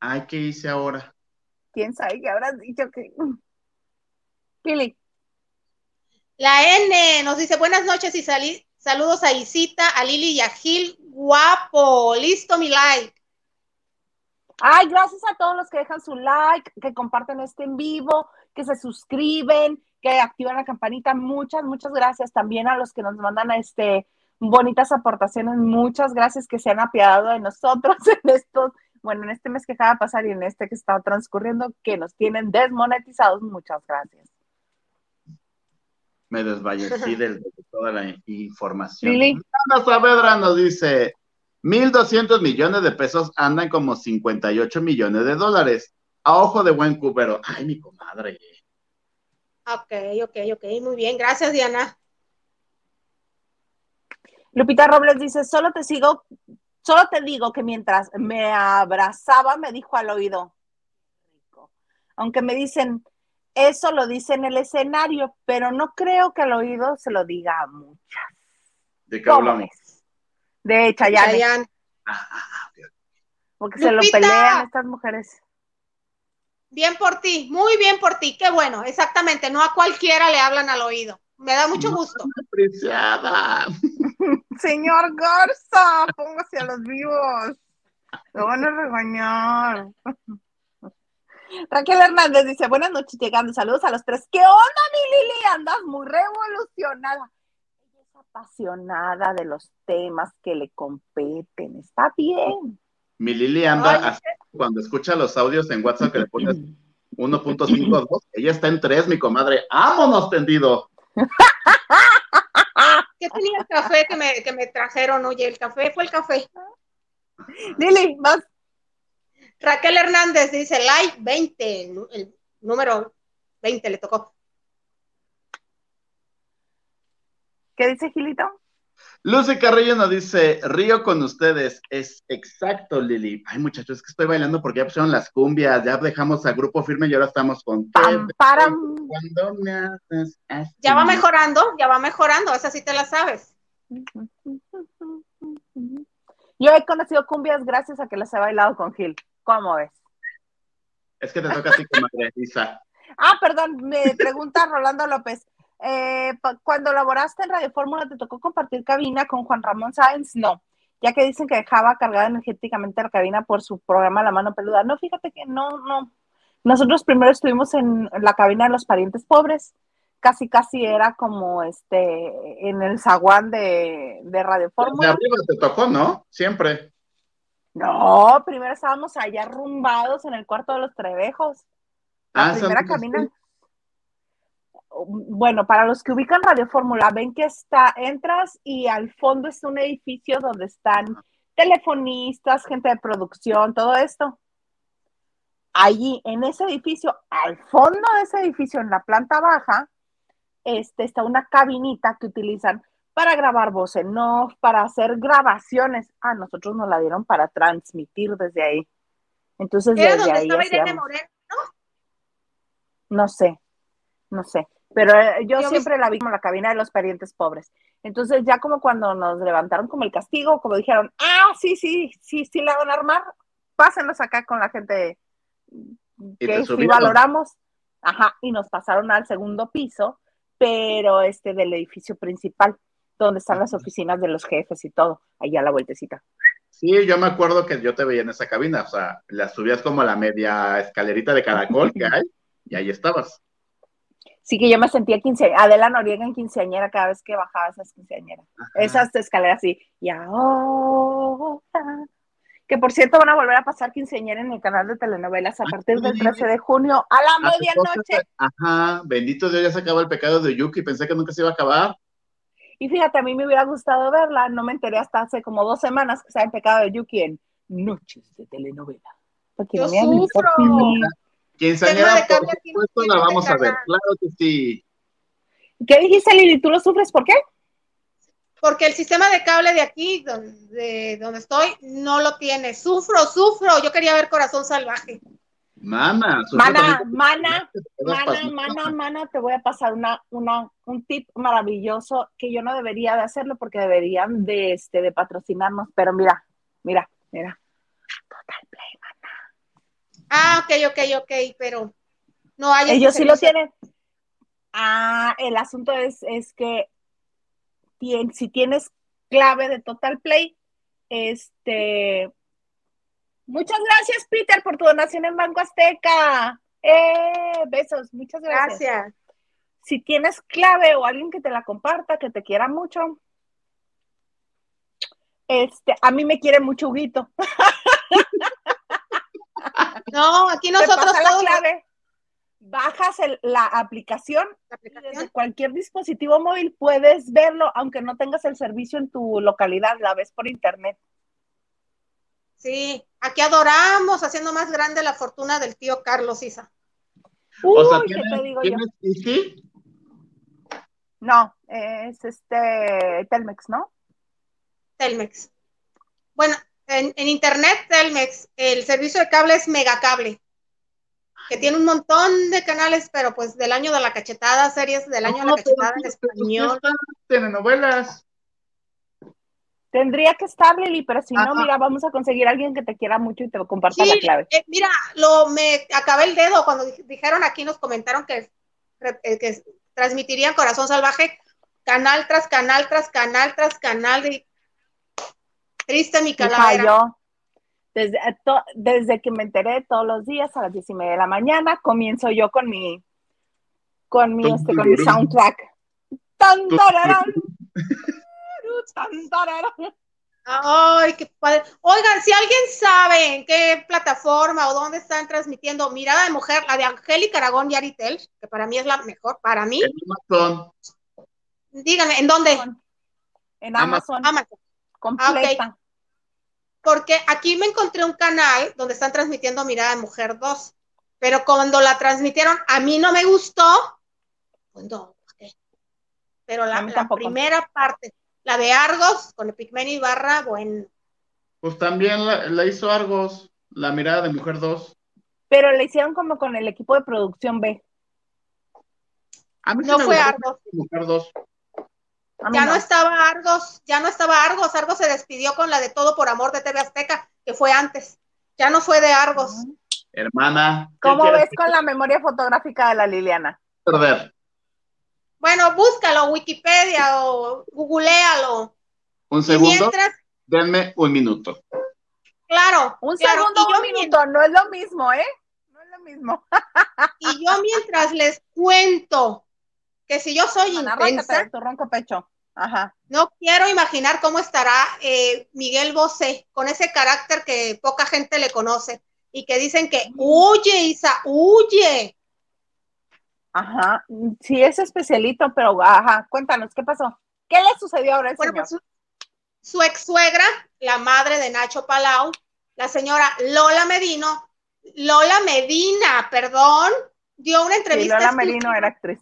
Ay, ¿qué hice ahora? ¿Quién sabe qué habrás dicho que... Lili, La N nos dice, buenas noches y sali- saludos a Isita, a Lili y a Gil. Guapo, listo mi like. Ay, gracias a todos los que dejan su like, que comparten este en vivo, que se suscriben, que activan la campanita. Muchas, muchas gracias también a los que nos mandan este bonitas aportaciones. Muchas gracias que se han apiadado de nosotros en estos, bueno, en este mes que acaba de pasar y en este que está transcurriendo, que nos tienen desmonetizados. Muchas gracias. Me desvallecí de toda la información. Lili. Ana Saavedra nos dice, 1.200 millones de pesos andan como 58 millones de dólares. A ojo de buen cúpero. Ay, mi comadre. Ok, ok, ok, muy bien, gracias Diana. Lupita Robles dice, solo te sigo, solo te digo que mientras me abrazaba me dijo al oído. Aunque me dicen, eso lo dice en el escenario, pero no creo que al oído se lo diga a muchas. ¿De qué ¿Cómo hablamos? De Chayanne, Chayanne. porque se lo pelean estas mujeres. Bien por ti, muy bien por ti, qué bueno, exactamente, no a cualquiera le hablan al oído. Me da mucho gusto. Apreciada. Señor Garza, póngase a los vivos. Lo van a regañar. Raquel Hernández dice, buenas noches, llegando, saludos a los tres. ¿Qué onda, mi Lili? Andas muy revolucionada. Apasionada de los temas que le competen. Está bien. Mi Lili anda así, cuando escucha los audios en WhatsApp que le pones 1.52, ella está en 3, mi comadre. ¡Vámonos tendido! ¿Qué tenía el café que me, que me trajeron? Oye, el café fue el café. Lili, más. Raquel Hernández dice, like 20, el número 20 le tocó. ¿Qué dice Gilito? Lucy Carrillo nos dice, río con ustedes. Es exacto, Lili. Ay, muchachos, es que estoy bailando porque ya pusieron las cumbias, ya dejamos a grupo firme y ahora estamos con... Pam, param. Cuando me haces así. Ya va mejorando, ya va mejorando, esa sí te la sabes. Yo he conocido cumbias gracias a que las he bailado con Gil. ¿Cómo ves? Es que te toca así como Isa. Ah, perdón, me pregunta Rolando López. Eh, cuando laboraste en Radio Fórmula, ¿te tocó compartir cabina con Juan Ramón Sáenz? No, ya que dicen que dejaba cargada energéticamente la cabina por su programa La Mano Peluda. No, fíjate que no, no. Nosotros primero estuvimos en la cabina de los parientes pobres. Casi, casi era como este en el zaguán de, de Radio De Fórmula. arriba te tocó, ¿no? Siempre. No, primero estábamos allá rumbados en el cuarto de los Trevejos. La Ah, primera cabina. Bueno, para los que ubican Radio Fórmula, ven que está, entras y al fondo es un edificio donde están telefonistas, gente de producción, todo esto. Allí, en ese edificio, al fondo de ese edificio, en la planta baja, este, está una cabinita que utilizan para grabar voz en off, para hacer grabaciones. A nosotros nos la dieron para transmitir desde ahí. Entonces, Era desde donde ahí estaba Irene. Moreno. No sé, no sé. Pero eh, yo Yo siempre la vi como la cabina de los parientes pobres. Entonces, ya como cuando nos levantaron como el castigo, como dijeron, ah, sí, sí, sí, sí la van a armar, pásenlos acá con la gente que sí valoramos. Ajá, y nos pasaron al segundo piso, pero este del edificio principal, donde están las oficinas de los jefes y todo, allá a la vueltecita. Sí, yo me acuerdo que yo te veía en esa cabina, o sea, la subías como a la media escalerita de caracol que hay, y ahí estabas. Sí que yo me sentía quinceañera, Adela Noriega en quinceañera cada vez que bajaba esas quinceañeras. Esas escaleras así. Y ahora. Que por cierto van a volver a pasar quinceañera en el canal de telenovelas a partir del 13 de junio a la medianoche. Ajá, bendito Dios, ya se acabó el pecado de Yuki, pensé que nunca se iba a acabar. Y fíjate, a mí me hubiera gustado verla. No me enteré hasta hace como dos semanas que estaba en pecado de Yuki en Noches de telenovela. Porque Yo no me avisó, sufro. Quinceañera, por supuesto, la vamos a ver, claro que sí. ¿Qué dijiste, Lili? ¿Tú lo sufres? ¿Por qué? Porque el sistema de cable de aquí, donde, donde estoy, no lo tiene. Sufro, sufro. Yo quería ver Corazón Salvaje. Mana, su Mana, mana, Mana, mana, mana, te voy a pasar una, una, un tip maravilloso que yo no debería de hacerlo porque deberían de, este, de patrocinarnos, pero mira, mira, mira. Total Play. Ah, ok, ok, ok, pero no hay. Ellos este sí lo tienen. Ah, el asunto es, es que tien- si tienes clave de Total Play, este... Muchas gracias, Peter, por tu donación en Banco Azteca. Eh, besos, muchas gracias. Gracias. si tienes clave o alguien que te la comparta, que te quiera mucho, este, a mí me quiere mucho Huguito. No, aquí nosotros todos la clave, bajas el- la aplicación desde cualquier dispositivo móvil puedes verlo, aunque no tengas el servicio en tu localidad, la ves por internet. Sí, aquí adoramos haciendo más grande la fortuna del tío Carlos Isa. O sea, Uy, ¿qué ¿tienes, te digo yo? No, es este Telmex, ¿no? Telmex. Bueno, en, en internet Telmex, el servicio de cable es Megacable, que tiene un montón de canales, pero pues del año de la cachetada, series del año de la cachetada en español. telenovelas. Tendría que estar, Lili, pero si no, mira, vamos a conseguir a alguien que te quiera mucho y te comparta Sí, la clave. eh, mira, lo me acabé el dedo cuando di- dijeron aquí, nos comentaron que, eh, que transmitirían Corazón Salvaje, canal tras canal, tras canal, tras canal. Triste mi calavera. Yo, desde, eh, desde que me enteré todos los días a las diez y media de la mañana, comienzo yo con mi, con mi, este, con mi soundtrack. ¡Tan, tararán! ¡Tan, tararán! Ay, qué padre. Oigan, si alguien sabe en qué plataforma o dónde están transmitiendo Mirada de Mujer, la de Angélica Aragón y Aritel, que para mí es la mejor, para mí. En Amazon. Díganme, ¿en dónde? En Amazon. Amazon. Completa. Porque aquí me encontré un canal donde están transmitiendo Mirada de Mujer 2, pero cuando la transmitieron, a mí no me gustó. Pues no, Pero la, la primera parte, la de Argos, con Epigmen y Barra, bueno. Pues también la, hizo Argos, la mirada de Mujer 2. Pero la hicieron como con el equipo de producción B. no fue Argos. Mujer 2. Ya no. estaba Argos, ya no estaba Argos. Argos se despidió con la de Todo por Amor de TV Azteca, que fue antes. Ya no fue de Argos. Hermana. ¿Cómo ves con la memoria fotográfica de la Liliana? Perder. Bueno, búscalo, Wikipedia o googlealo. Un segundo. Denme un minuto. Claro. Un segundo, un minuto, no es lo mismo, ¿eh? No es lo mismo. y yo mientras les cuento que si yo soy intensa, tu ronco pecho. Ajá. No quiero imaginar cómo estará eh, Miguel Bosé con ese carácter que poca gente le conoce y que dicen que huye, Isa, huye. Ajá, sí es especialito, pero ajá, cuéntanos, ¿qué pasó? ¿Qué le sucedió ahora al bueno, Pues, su, su ex suegra, la madre de Nacho Palau, la señora Lola Medino, Lola Medina, perdón, dio una entrevista. Sí, Lola Medino era actriz.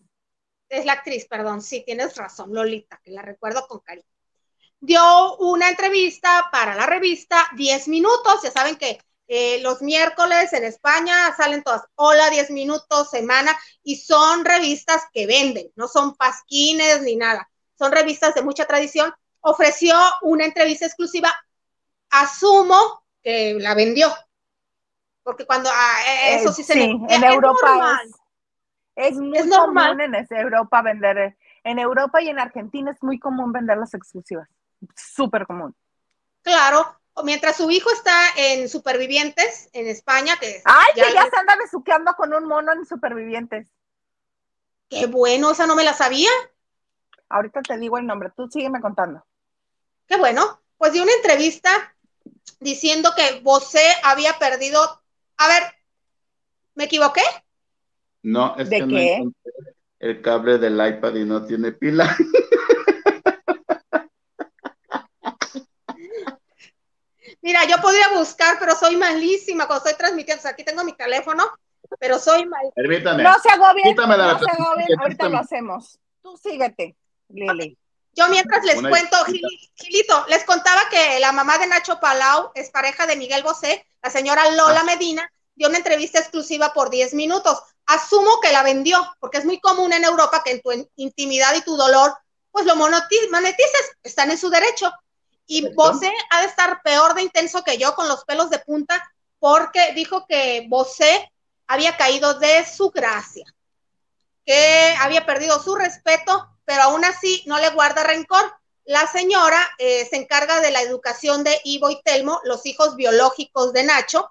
Es la actriz, perdón, sí, tienes razón, Lolita, que la recuerdo con cariño. Dio una entrevista para la revista 10 minutos, ya saben que eh, los miércoles en España salen todas, hola, 10 minutos, semana, y son revistas que venden, no son pasquines ni nada, son revistas de mucha tradición. Ofreció una entrevista exclusiva, asumo que la vendió, porque cuando ah, eh, eso sí se sí, en Europa es, es, muy normal. común en Europa vender, en Europa y en Argentina es muy común vender las exclusivas, súper común. Claro, mientras su hijo está en Supervivientes, en España, que ¡Ay, ya que ya se anda besuqueando con un mono en Supervivientes! ¡Qué bueno! Esa no me la sabía. Ahorita te digo el nombre, tú sígueme contando. ¡Qué bueno! Pues dio una entrevista diciendo que Bosé había perdido... A ver, ¿me equivoqué? No, es ¿De que qué? no el cable del iPad y no tiene pila. Mira, yo podría buscar, pero soy malísima cuando estoy transmitiendo. O sea, aquí tengo mi teléfono, pero soy mal. Permítame. No se agobien, Quítame la no se agobien, ahorita lo hacemos. Tú síguete, Lili. Yo mientras les Una cuento, Gilito, les contaba que la mamá de Nacho Palau es pareja de Miguel Bosé, la señora Lola Ah. Medina, dio una entrevista exclusiva por 10 minutos. Asumo que la vendió, porque es muy común en Europa que en tu in- intimidad y tu dolor, pues lo monetizas, están en su derecho. Y. Bosé ha de estar peor de intenso que yo con los pelos de punta, porque dijo que Bosé había caído de su gracia, que había perdido su respeto, pero aún así no le guarda rencor. La señora eh, se encarga de la educación de Ivo y Telmo, los hijos biológicos de Nacho,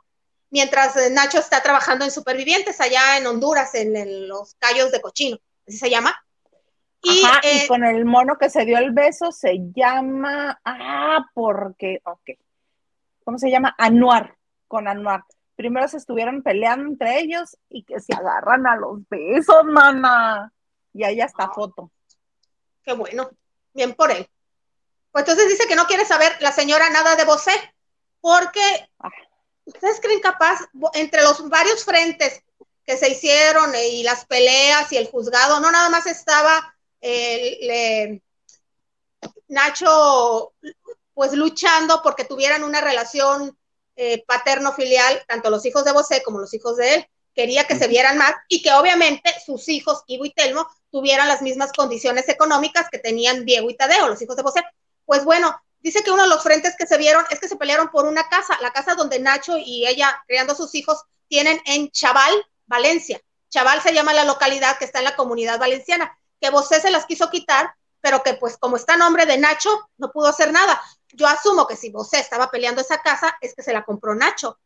mientras eh, Nacho está trabajando en Supervivientes allá en Honduras, en, los Cayos de Cochino, así se llama. Y, Ajá, eh, y con el mono que se dio el beso se llama, ah, porque, ok, ¿cómo se llama? Anuar, con Anuar. Primero se estuvieron peleando entre ellos y que se agarran a los besos, mana. Y ahí está foto. qué bueno, bien por él. Pues entonces dice que no quiere saber la señora nada de Bosé, porque Ah. Ustedes creen capaz, entre los varios frentes que se hicieron eh, y las peleas y el juzgado, no nada más estaba eh, le- Nacho pues luchando porque tuvieran una relación eh, paterno-filial, tanto los hijos de Bosé como los hijos de él, quería que se vieran más y que obviamente sus hijos, Ivo y Telmo, tuvieran las mismas condiciones económicas que tenían Diego y Tadeo, los hijos de Bosé. Pues bueno, dice que uno de los frentes que se vieron es que se pelearon por una casa, la casa donde Nacho y ella, criando sus hijos, tienen en Chaval, Valencia. Chaval se llama la localidad que está en la comunidad valenciana, que Bosé se las quiso quitar, pero que pues como está nombre de Nacho, no pudo hacer nada. Yo asumo que si Bosé estaba peleando esa casa, es que se la compró Nacho.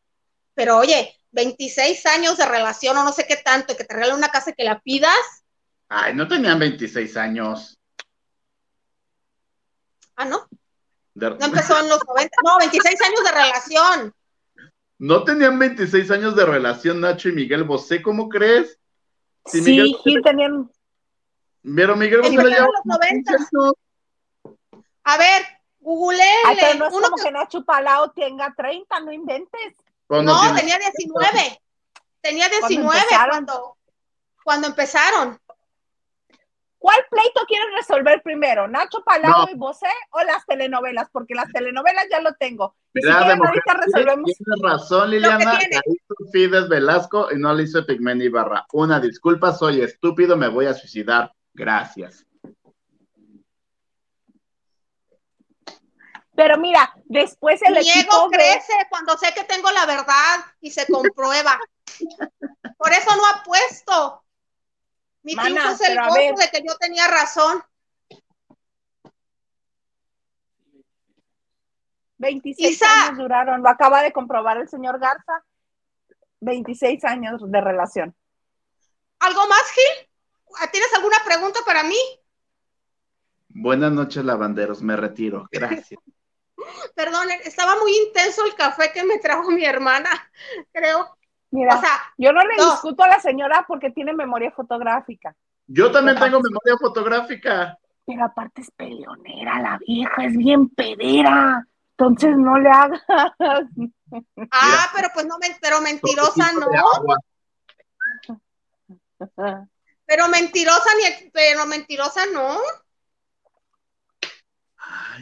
Pero oye, 26 años de relación o no sé qué tanto, y que te regalen una casa y que la pidas. Ay, no tenían 26 años. Ah, ¿no? No empezó en los 90, no, 26 años de relación. No tenían 26 años de relación Nacho y Miguel Bosé, ¿cómo crees? sí, sí, tenían. Pero Miguel Bosé le lleva A ver, Google. no es como que... Nacho Palao tenga 30, no inventes. No, tenía 19. Tenía 19 cuando, cuando empezaron. ¿Cuál pleito quieren resolver primero? ¿Nacho Palau y Bosé o las telenovelas? Porque las telenovelas ya lo tengo. Y si quieren, ahorita resolvemos. Tienes razón, Liliana. La hizo Fides Velasco y no le hizo Pigmen Ibarra. Una disculpa, soy estúpido, me voy a suicidar. Gracias. Pero mira, después el Mi ego crece cuando sé que tengo la verdad y se comprueba. Por eso no apuesto. Mi Mana, es el gozo de que yo tenía razón. 26 años duraron, lo acaba de comprobar el señor Garza. 26 años de relación. ¿Algo más, Gil? ¿Tienes alguna pregunta para mí? Buenas noches, lavanderos. Me retiro. Gracias. Perdón, estaba muy intenso el café que me trajo mi hermana. Creo Mira, yo no le discuto a la señora porque tiene memoria fotográfica. Yo también tengo memoria fotográfica. Pero aparte es peleonera, la vieja es bien pedera. Entonces no le hagas. Ah, pero pues no, pero mentirosa no. Pero mentirosa ni, pero mentirosa no.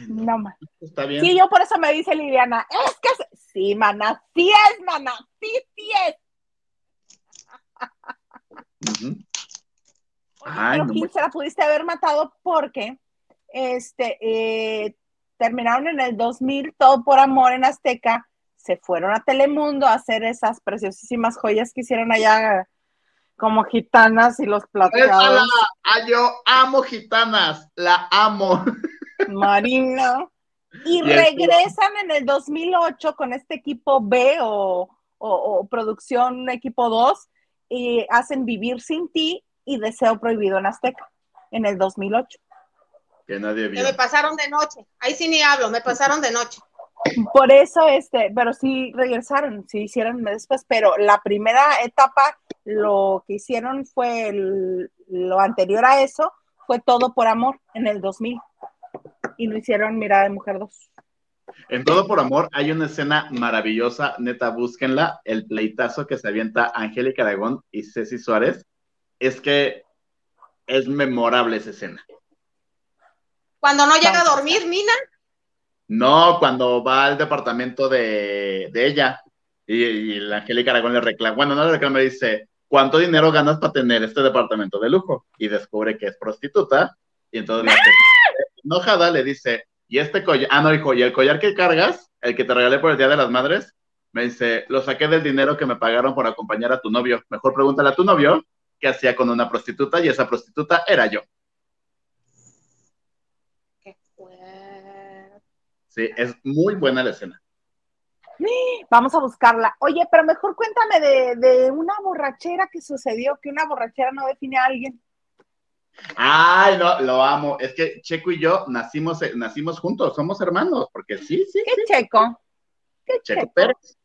No. Está bien. Sí, yo por eso me dice Liliana, es que sí, mana, sí es, mana, sí, sí es. pero se la pudiste haber matado porque este eh, terminaron en el 2000 todo por amor en Azteca, se fueron a Telemundo a hacer esas preciosísimas joyas que hicieron allá como gitanas y los plateados. Ah, yo amo gitanas, la amo. Marina. Y, regresan en el 2008 con este equipo B o, o producción equipo 2 y hacen Vivir sin ti y Deseo prohibido en Azteca en el 2008. Que nadie vio. me pasaron de noche. Ahí sí ni hablo, me pasaron de noche. Por eso, este, pero sí regresaron, sí hicieron después, pero la primera etapa, lo que hicieron fue lo anterior a eso, fue todo por amor en el 2000. Y no hicieron Mirada de Mujer 2. En Todo por Amor hay una escena maravillosa, neta, búsquenla, el pleitazo que se avienta Angélica Aragón y Ceci Suárez. Es que es memorable esa escena. Cuando no llega a dormir, Mina. No, cuando va al departamento de, ella y, la Angélica Aragón le reclama, bueno, no le reclama, dice, ¿cuánto dinero ganas para tener este departamento de lujo? Y descubre que es prostituta y entonces la enojada le dice, y este collar, ah, no, hijo, y el collar que cargas, el que te regalé por el Día de las Madres, me dice, lo saqué del dinero que me pagaron por acompañar a tu novio. Mejor pregúntale a tu novio qué hacía con una prostituta y esa prostituta era yo. Qué Sí, es muy buena la escena. Vamos a buscarla. Oye, pero mejor cuéntame de, de una borrachera que sucedió, que una borrachera no define a alguien. Ay, no, lo amo. Es que Checo y yo nacimos, eh, nacimos juntos, somos hermanos, porque sí, sí. ¿Qué Checo? ¿Qué Checo, Pérez.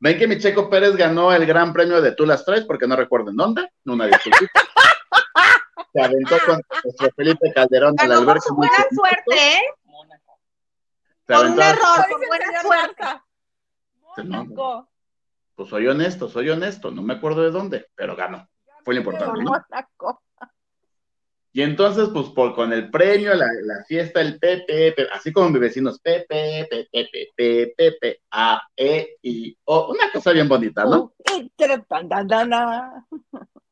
Ven que mi Checo Pérez ganó el gran premio de Tú las traes, porque no recuerdo en dónde, una disculpa. Se aventó con nuestro Felipe Calderón de la alberca. buena suerte, ¿eh? Por un error, con buena suerte. Pues soy honesto, soy honesto, no me acuerdo de dónde, pero ganó fue lo importante. Y entonces, pues por, con el premio, la, fiesta, el Pepe, así como mis vecinos, Pepe, Pepe, Pepe, Pepe, A, E, I, O, una cosa bien bonita, ¿no?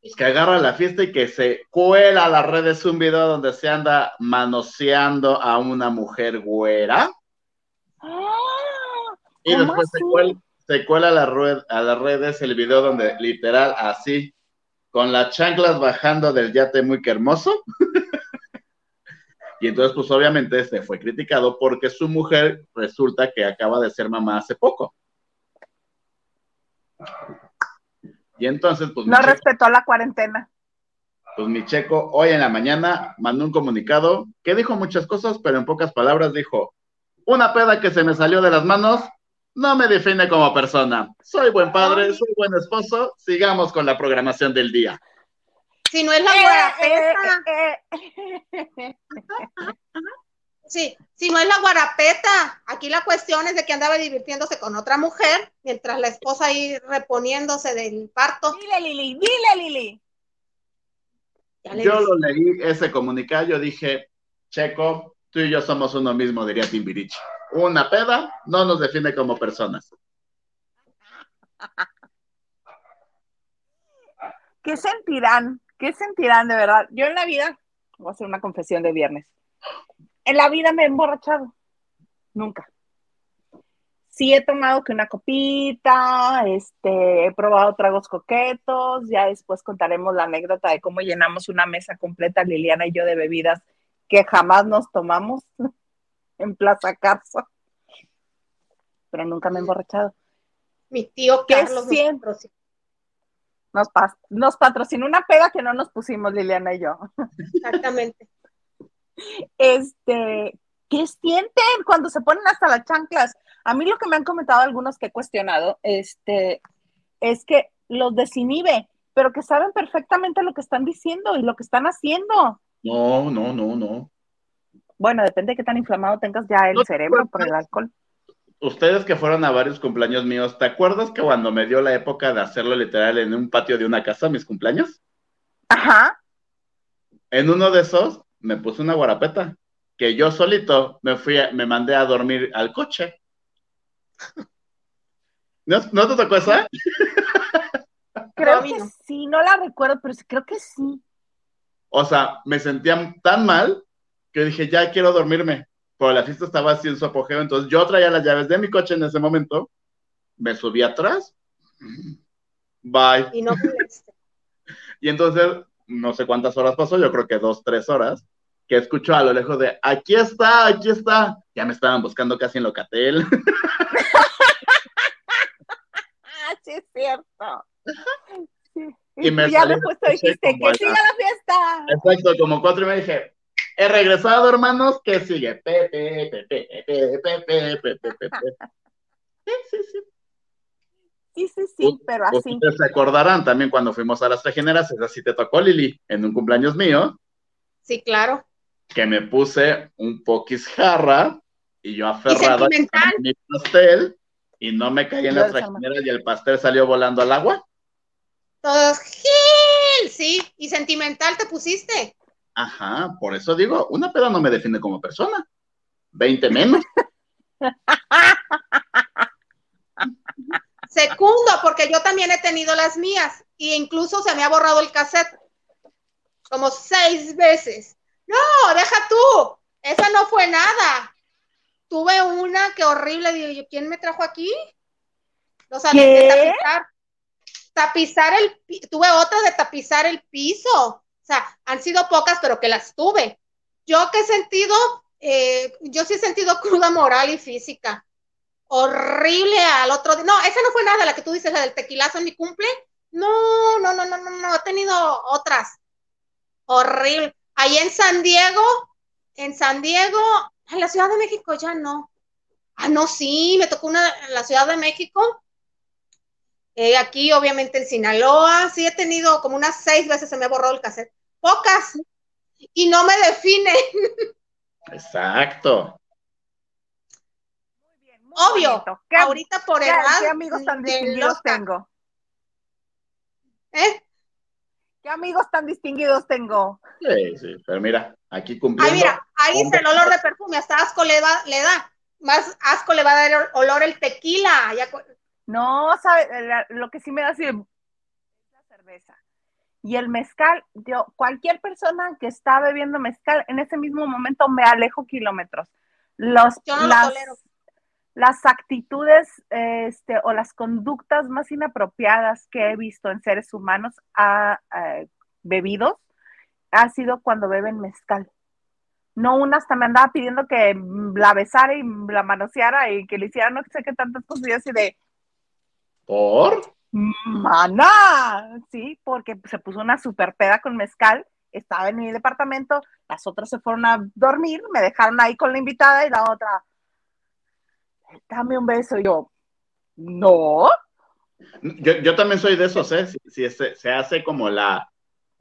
Es que agarra la fiesta y que se cuela a las redes un video donde se anda manoseando a una mujer güera. y después se cuela, se cuela a, la red, a las redes el video donde literal así con las chanclas bajando del yate muy que hermoso. y entonces, pues obviamente se fue criticado porque su mujer resulta que acaba de ser mamá hace poco. Y entonces, pues... No respetó la cuarentena. Pues mi checo hoy en la mañana mandó un comunicado que dijo muchas cosas, pero en pocas palabras dijo, una peda que se me salió de las manos no me define como persona. Soy buen padre, soy buen esposo, sigamos con la programación del día. Si no es la guarapeta. Sí, si no es la guarapeta. Aquí la cuestión es de que andaba divirtiéndose con otra mujer, mientras la esposa ahí reponiéndose del parto. Dile, Lili, dile, Lili. Yo lo leí ese comunicado, yo dije, Checo, tú y yo somos uno mismo, diría Timbiriche. Una peda no nos define como personas. ¿Qué sentirán? ¿Qué sentirán de verdad? Yo en la vida, voy a hacer una confesión de viernes. En la vida me he emborrachado. Nunca. Sí he tomado que una copita, este, he probado tragos coquetos, ya después contaremos la anécdota de cómo llenamos una mesa completa, Liliana y yo, de bebidas que jamás nos tomamos en Plaza Carso. Pero nunca me he emborrachado. Mi tío Carlos nos, nos, nos patrocinó una pega que no nos pusimos, Liliana y yo. Exactamente. Este, ¿qué sienten cuando se ponen hasta las chanclas? A mí lo que me han comentado algunos que he cuestionado, este, es que los desinhibe, pero que saben perfectamente lo que están diciendo y lo que están haciendo. No, no, no, no. Bueno, depende de qué tan inflamado tengas ya el cerebro por el alcohol. Ustedes que fueron a varios cumpleaños míos, ¿te acuerdas que cuando me dio la época de hacerlo literal en un patio de una casa, mis cumpleaños? Ajá. En uno de esos me puse una guarapeta, que yo solito me fui, me mandé a dormir al coche. ¿No, te tocó esa? Creo que sí, no la recuerdo, pero creo que sí. O sea, me sentía tan mal que dije, ya quiero dormirme. Pero la fiesta estaba así en su apogeo, entonces yo traía las llaves de mi coche en ese momento, me subí atrás, bye. Y no Y entonces, no sé cuántas horas pasó, yo creo que dos, tres horas, que escucho a lo lejos de, aquí está, aquí está. Ya me estaban buscando casi en Locatel. sí, es cierto. Y, me ya después te dijiste, que siga la fiesta. Exacto, como cuatro y me dije, he regresado, hermanos, ¿qué sigue? Pepe, pepe, pepe, pepe, pepe, pepe. Sí, sí, sí. Sí, sí, sí, pero así. Ustedes se acordarán también cuando fuimos a las trajineras, así te tocó Lili, en un cumpleaños mío. Sí, claro. Que me puse un poquis jarra y yo aferrado a mi pastel y no me caí en las trajineras y el pastel salió volando al agua. Todos, Gil, sí, y sentimental te pusiste. Ajá, por eso digo, una peda no me define como persona. Veinte menos. Segundo, porque yo también he tenido las mías e incluso se me ha borrado el cassette como seis veces. No, deja tú, esa no fue nada. Tuve una que horrible, digo ¿quién me trajo aquí? O sea, de tapizar, tapizar el, tuve otra de tapizar el piso o sea, han sido pocas, pero que las tuve. Yo que he sentido, eh, yo sí he sentido cruda moral y física. Horrible al otro día. No, esa no fue nada, la que tú dices, la del tequilazo en mi cumple. No, no, no, no, no, no, he tenido otras. Horrible. Ahí en San Diego, en San Diego, en la Ciudad de México ya no. Ah, no, sí, me tocó una en la Ciudad de México eh, aquí, obviamente, en Sinaloa, sí he tenido como unas seis veces se me ha borrado el cassette. Pocas. Y no me define. Exacto. Muy bien, Obvio. ahorita por edad. ¿Qué amigos tan distinguidos tengo? ¿Eh? ¿Qué amigos tan distinguidos tengo? Sí, sí, pero mira, aquí cumpliendo. Ay, mira, ahí está el olor de perfume, hasta asco le da, le da. Más asco le va a dar olor el tequila. Ya, no, sabe, lo que sí me da es la cerveza. Y el mezcal, yo, cualquier persona que está bebiendo mezcal, en ese mismo momento me alejo kilómetros. Los, yo no lo tolero. las actitudes este, o las conductas más inapropiadas que he visto en seres humanos a, bebidos ha sido cuando beben mezcal. No, una hasta me andaba pidiendo que la besara y la manoseara y que le hiciera no sé qué tantas cosas y así de... ¿Por? ¡Mana! Sí, porque se puso una super peda con mezcal, estaba en mi departamento, las otras se fueron a dormir, me dejaron ahí con la invitada y la otra, dame un beso. Y yo, no. Yo, también soy de esos, ¿eh? Si, se, hace como la,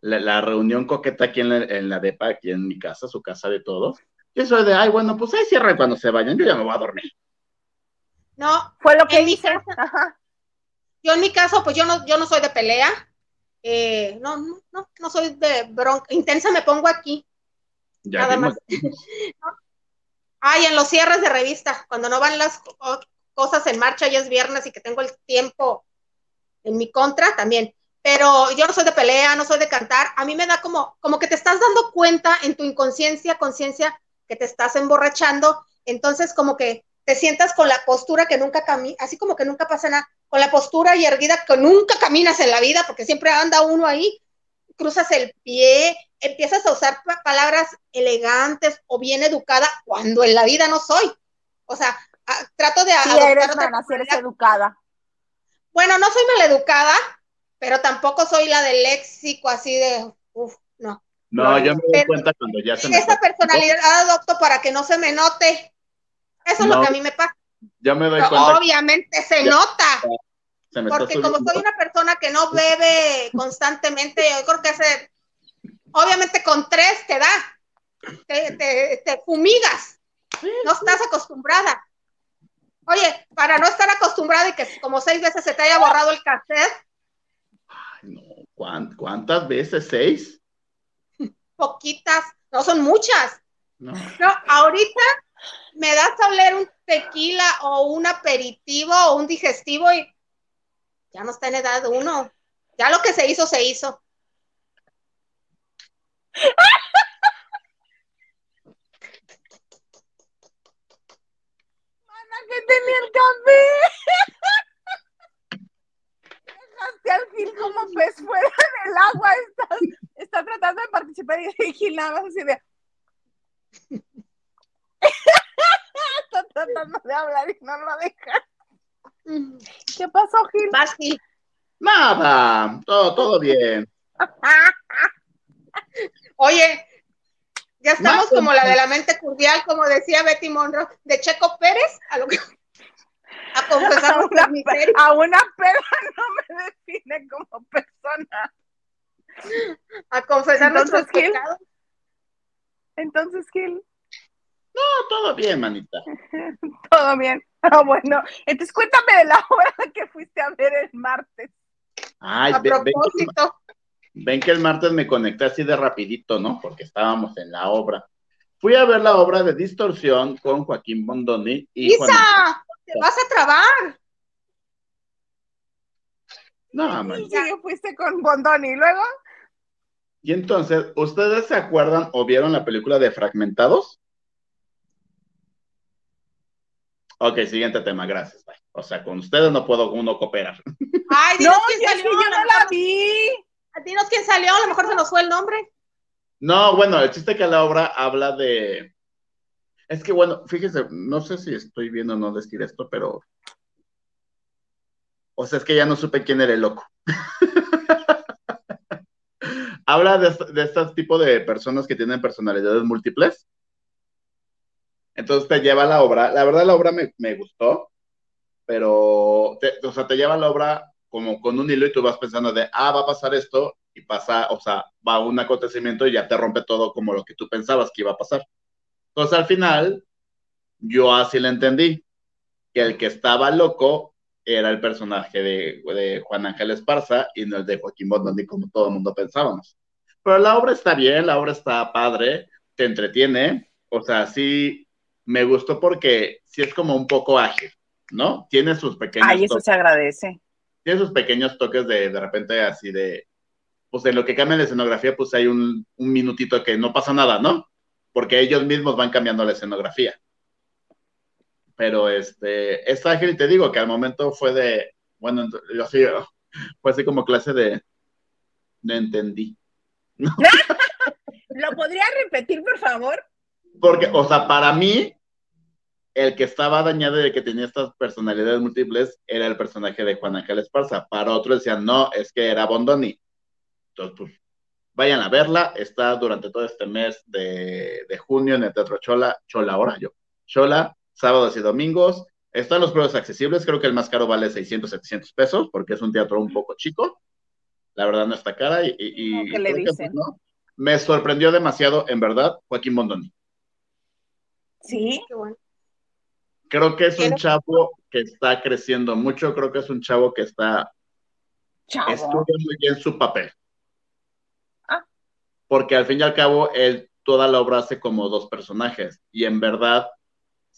la, reunión coqueta aquí en la, en la DEPA, aquí en mi casa, su casa de todos. Yo soy de, ay, bueno, pues ahí cierra cuando se vayan, yo ya me voy a dormir. No, fue lo que hice. Yo en mi caso, pues yo no, yo no soy de pelea. Eh, no, no, no, no soy de bronca. Intensa me pongo aquí. Ya Nada más. Ay, en los cierres de revista, cuando no van las cosas en marcha y es viernes y que tengo el tiempo en mi contra también. Pero yo no soy de pelea, no soy de cantar. A mí me da como, como que te estás dando cuenta en tu inconsciencia, conciencia, que te estás emborrachando. Entonces, como que te sientas con la postura que nunca camina, así como que nunca pasa nada, con la postura y erguida que nunca caminas en la vida, porque siempre anda uno ahí, cruzas el pie, empiezas a usar palabras elegantes o bien educada cuando en la vida no soy. O sea, trato de... Sí, eres, eres educada. Bueno, no soy maleducada, pero tampoco soy la del léxico así de, uff, no. No, yo me doy cuenta cuando ya se me... Esa personalidad adopto para que no se me note. Eso es lo que a mí me pasa. Ya me doy cuenta. Obviamente se nota. Porque como soy una persona que no bebe constantemente, yo creo que ese obviamente con tres te da, te, fumigas, no estás acostumbrada. Oye, para no estar acostumbrada y que como seis veces se te haya borrado el cassette. Ay, no, ¿cuántas veces? ¿Seis? Poquitas, no son muchas. No. no, ahorita me das a oler un tequila o un aperitivo o un digestivo y ya no está en edad uno. Ya lo que se hizo, se hizo. Mana, que tenía el café. Dejaste al fin como pez fuera del agua. Estás, está tratando de participar y Gil nada más así de. está tratando de hablar y no lo deja. ¿Qué pasó, Gil? Vas, Gil. Nada, todo, todo bien. Oye, ya estamos como la de la mente cordial, como decía Betty Monroe, de Checo Pérez, a lo que a confesar a una, a una perra no me define como persona. A confesar nuestros pecados. Entonces, Gil. No, todo bien, manita. todo bien. Ah, bueno. Entonces, cuéntame de la obra que fuiste a ver el martes. Ay, a propósito. Ven que el martes me conecté así de rapidito, ¿no? Porque estábamos en la obra. Fui a ver la obra de Distorsión con Joaquín Bondoni y ¡Isa! ¡Te vas a trabar! No, man. Sí, fuiste con Bondoni, ¿y luego? Y entonces, ¿ustedes se acuerdan o vieron la película de Fragmentados? Ok, siguiente tema, gracias. O sea, con ustedes no puedo uno cooperar. Ay, no, yo, yo no la vi. Dinos quién salió, a lo mejor se nos fue el nombre. No, bueno, el chiste que la obra habla de. Es que bueno, fíjese, no sé si estoy viendo o no decir esto, pero. O sea, es que ya no supe quién era el loco. habla de, de este tipo de personas que tienen personalidades múltiples. Entonces te lleva la obra. La verdad, la obra me, me gustó, pero, o sea, te lleva la obra como con un hilo y tú vas pensando de, ah, va a pasar esto y pasa, o sea, va un acontecimiento y ya te rompe todo como lo que tú pensabas que iba a pasar. Entonces al final, yo así le entendí, que el que estaba loco era el personaje de, de Juan Ángel Esparza y no el de Joaquín Bondoni como todo el mundo pensábamos. Pero la obra está bien, la obra está padre, te entretiene, o sea, sí me gustó porque sí es como un poco ágil, ¿no? Tiene sus pequeños... Ay, eso se agradece tiene sus pequeños toques de de repente así de, pues en lo que cambia la escenografía, pues hay un, un minutito que no pasa nada, ¿no? Porque ellos mismos van cambiando la escenografía. pero este, es ágil y te digo que al momento fue de, bueno, yo así, fue así como clase de, no entendí. ¿Lo podría repetir, por favor? Porque, o sea, para mí, el que estaba dañado y el que tenía estas personalidades múltiples era el personaje de Juan Ángel Esparza. Para otros decían, no, es que era Bondoni. Entonces, pues, vayan a verla. Está durante todo este mes de, junio en el Teatro Chola, Chola ahora yo. Chola, sábados y domingos. Están los precios accesibles, creo que el más caro vale 600, 700 pesos, porque es un teatro un poco chico. La verdad no está cara y... y, ¿Qué le dicen? Me sorprendió demasiado, en verdad, Joaquín Bondoni. Sí, qué bueno. Creo que es un chavo que está creciendo mucho, creo que es un chavo que está estudiando muy bien su papel. Ah. Porque al fin y al cabo, él toda la obra hace como dos personajes. Y en verdad,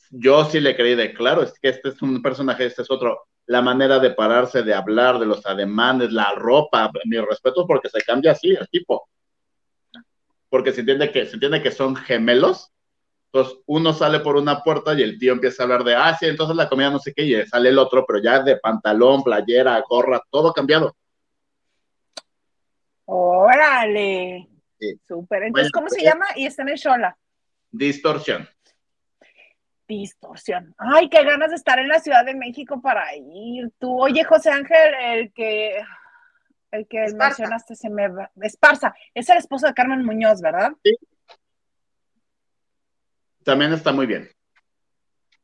yo sí le creí de claro, es que este es un personaje, este es otro. La manera de pararse, de hablar, de los ademanes, la ropa, mi respeto porque se cambia así el tipo. Porque se entiende que, se entiende que son gemelos, entonces, uno sale por una puerta y el tío empieza a hablar de, ah, sí, entonces la comida no sé qué, y sale el otro, pero ya de pantalón, playera, gorra, todo cambiado. Órale. Sí. Súper. Entonces, ¿cómo se llama? Y está en el Shola. Distorsión. Distorsión. Ay, qué ganas de estar en la Ciudad de México para ir. Tú, oye, José Ángel, el que el que mencionaste se me va. Esparza, es el esposo de Carmen Muñoz, ¿verdad? Sí, también está muy bien.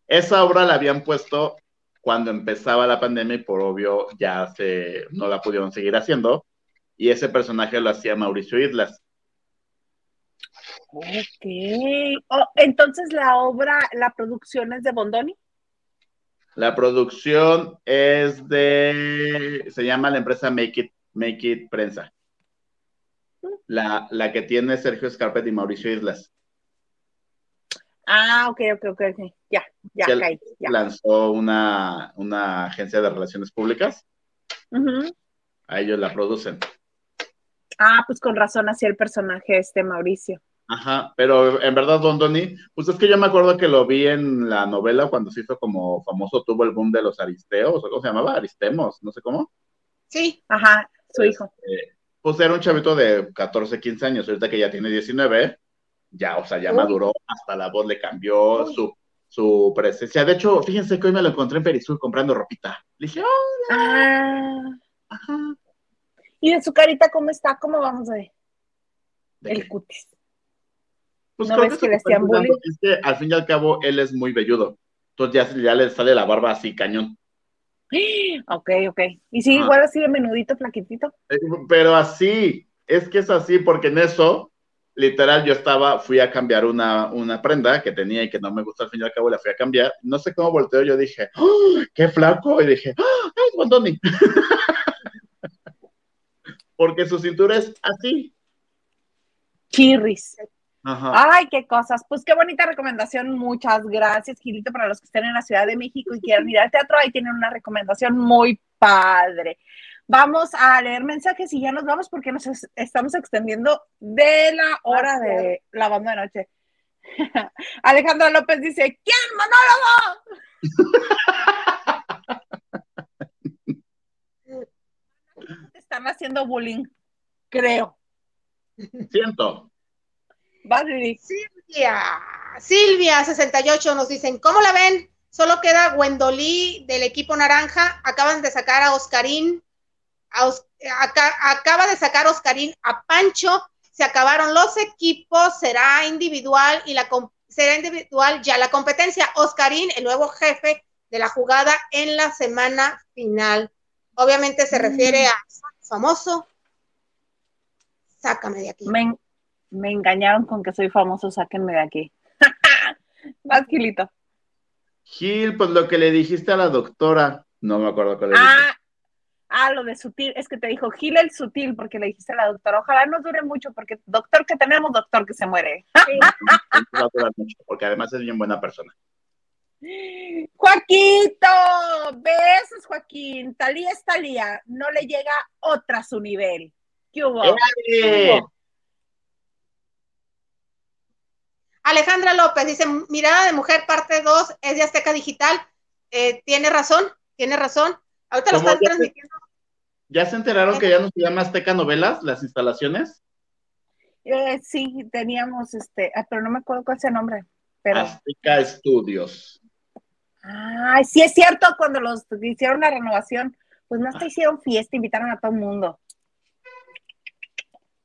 Esa obra la habían puesto cuando empezaba la pandemia y por obvio ya se, no la pudieron seguir haciendo. Y ese personaje lo hacía Mauricio Islas. Ok. Oh, entonces la obra, la producción es de Bondoni. La producción es de, se llama la empresa Make It, Make It Prensa. Mm. La, la que tiene Sergio Scarpet y Mauricio Islas. Ah, ok, ok, ok, ya, ya, caí, ya. Lanzó una, una, agencia de relaciones públicas. A ellos la producen. Ah, pues con razón hacía el personaje este Mauricio. Ajá, pero en verdad, Don Doni, pues es que yo me acuerdo que lo vi en la novela cuando se hizo como famoso, tuvo el boom de los aristeos, o cómo se llamaba, aristemos, no sé cómo. Sí, ajá, su hijo. Este, pues era un chavito de 14, 15 años, ahorita que ya tiene 19, ya, o sea, ya maduró, hasta la voz le cambió, su, su presencia. De hecho, fíjense que hoy me lo encontré en Perisur comprando ropita. Le dije, hola. Ah. Ajá. ¿Y de su carita cómo está? ¿Cómo vamos a ver? El cutis. Pues ¿No ves que, le? Es que al fin y al cabo él es muy velludo. Entonces ya, ya le sale la barba así cañón. Ok, ok. ¿Y sí, igual así de menudito, flaquitito? Eh, pero así, es que es así, porque en eso literal yo estaba, fui a cambiar una, una, prenda que tenía y que no me gusta al fin y al cabo, la fui a cambiar. No sé cómo volteo, yo dije, ¡Oh, ¡qué flaco! Y dije, ¡Oh, ¡es Bondoni! Porque su cintura es así. Chirris. Ay, qué cosas. Pues qué bonita recomendación. Muchas gracias, Gilito, para los que estén en la Ciudad de México y quieran ir al teatro. Ahí tienen una recomendación muy padre. Vamos a leer mensajes y ya nos vamos porque nos estamos extendiendo de la hora de la banda de noche. Alejandra López dice, ¿quién monólogo? Están haciendo bullying, creo. Siento. Silvia, Silvia 68 nos dicen, ¿cómo la ven? Solo queda Gwendolí del equipo naranja, acaban de sacar a Oscarín acaba de sacar Oscarín a Pancho, se acabaron los equipos, será individual y la será individual ya la competencia. Oscarín, el nuevo jefe de la jugada en la semana final. Obviamente se refiere mm. a famoso. Sácame de aquí. Me, me, engañaron con que soy famoso, sáquenme de aquí. Más Gilito. Gil, pues lo que le dijiste a la doctora, no me acuerdo cuál le ah, Ah, lo de sutil, es que te dijo Gil el sutil, porque le dijiste a la doctora, ojalá no dure mucho, porque doctor que tenemos, doctor que se muere. va a durar mucho, porque además es bien buena persona. Joaquito, besos, Joaquín. Talía es Talía, no le llega otra a su nivel. ¿Qué hubo? Alejandra López dice, mirada de mujer parte 2 es de Azteca Digital. Eh, tiene razón, tiene razón. Ahorita lo están transmitiendo. ¿Ya se enteraron que ya no se llama Azteca Novelas, las instalaciones? Eh, sí, teníamos este, ah, pero no me acuerdo cuál es el nombre. Pero... Azteca Estudios. Ay, sí es cierto, cuando los hicieron la renovación, pues no hasta hicieron fiesta, invitaron a todo el mundo.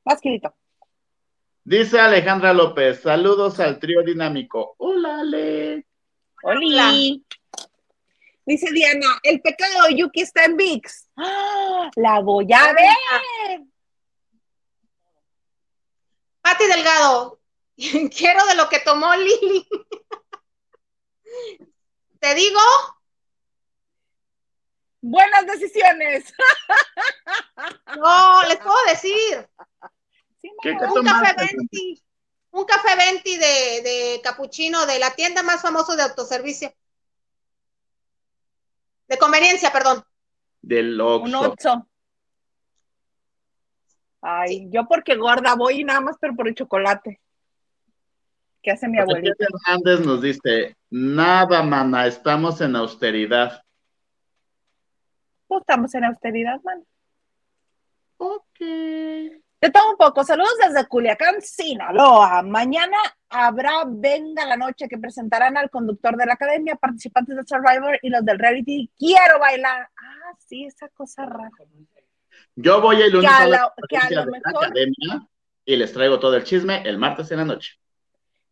Más querido. Dice Alejandra López, saludos al trío dinámico. Hola, Ale. Hola. Dice Diana, el pecado de Yuki está en VIX. ¡Ah! La voy a ver. Pati Delgado, quiero de lo que tomó Lili. ¿Te digo? Buenas decisiones. No, les puedo decir un café venti, un café venti de, de capuchino de la tienda más famosa de autoservicio. De conveniencia, perdón. Del Oxxo. Un Oxxo. Ay, yo porque gorda voy nada más pero por el chocolate. ¿Qué hace mi abuelita? Hernández nos dice, nada, mana, estamos en austeridad. Pues estamos en austeridad, man. Ok. De todo un poco, saludos desde Culiacán, Sinaloa. Mañana habrá Venga la Noche que presentarán al conductor de la academia, participantes de Survivor y los del reality. Quiero bailar. Ah, sí, esa cosa rara. Yo voy el lunes a la, academia y les traigo todo el chisme el martes en la noche.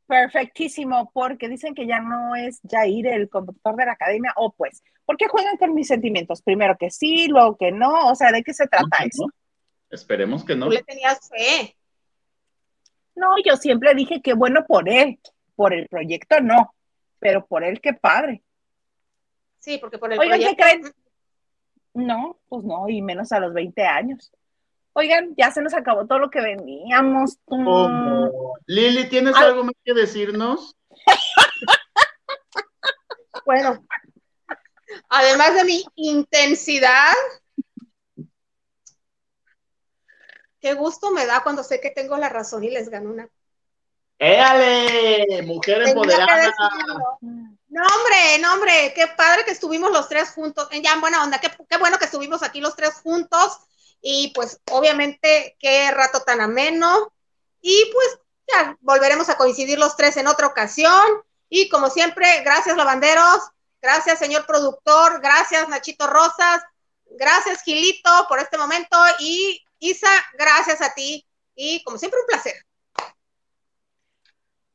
Perfectísimo, porque dicen que ya no es Jair el conductor de la academia, o pues, ¿por qué juegan con mis sentimientos? Primero que sí, luego que no, o sea, ¿de qué se trata eso? Esperemos que no. Tú le tenías fe. No, yo siempre dije que bueno por él, por el proyecto no, pero por él qué padre. Sí, porque por el Oigan, ¿qué creen? No, pues no, y menos a los 20 años. Oigan, ya se nos acabó todo lo que veníamos. Lili, ¿tienes algo más que decirnos? bueno, además de mi intensidad, Qué gusto me da cuando sé que tengo la razón y les gano una. ¡Éale! Mujer empoderada. No, hombre, no, hombre, qué padre que estuvimos los tres juntos. Ya en buena onda, qué, qué bueno que estuvimos aquí los tres juntos. Y pues, obviamente, qué rato tan ameno. Y pues, ya volveremos a coincidir los tres en otra ocasión. Y como siempre, gracias, lavanderos. Gracias, señor productor. Gracias, Nachito Rosas. Gracias, Gilito, por este momento. Y Isa, gracias a ti y como siempre un placer.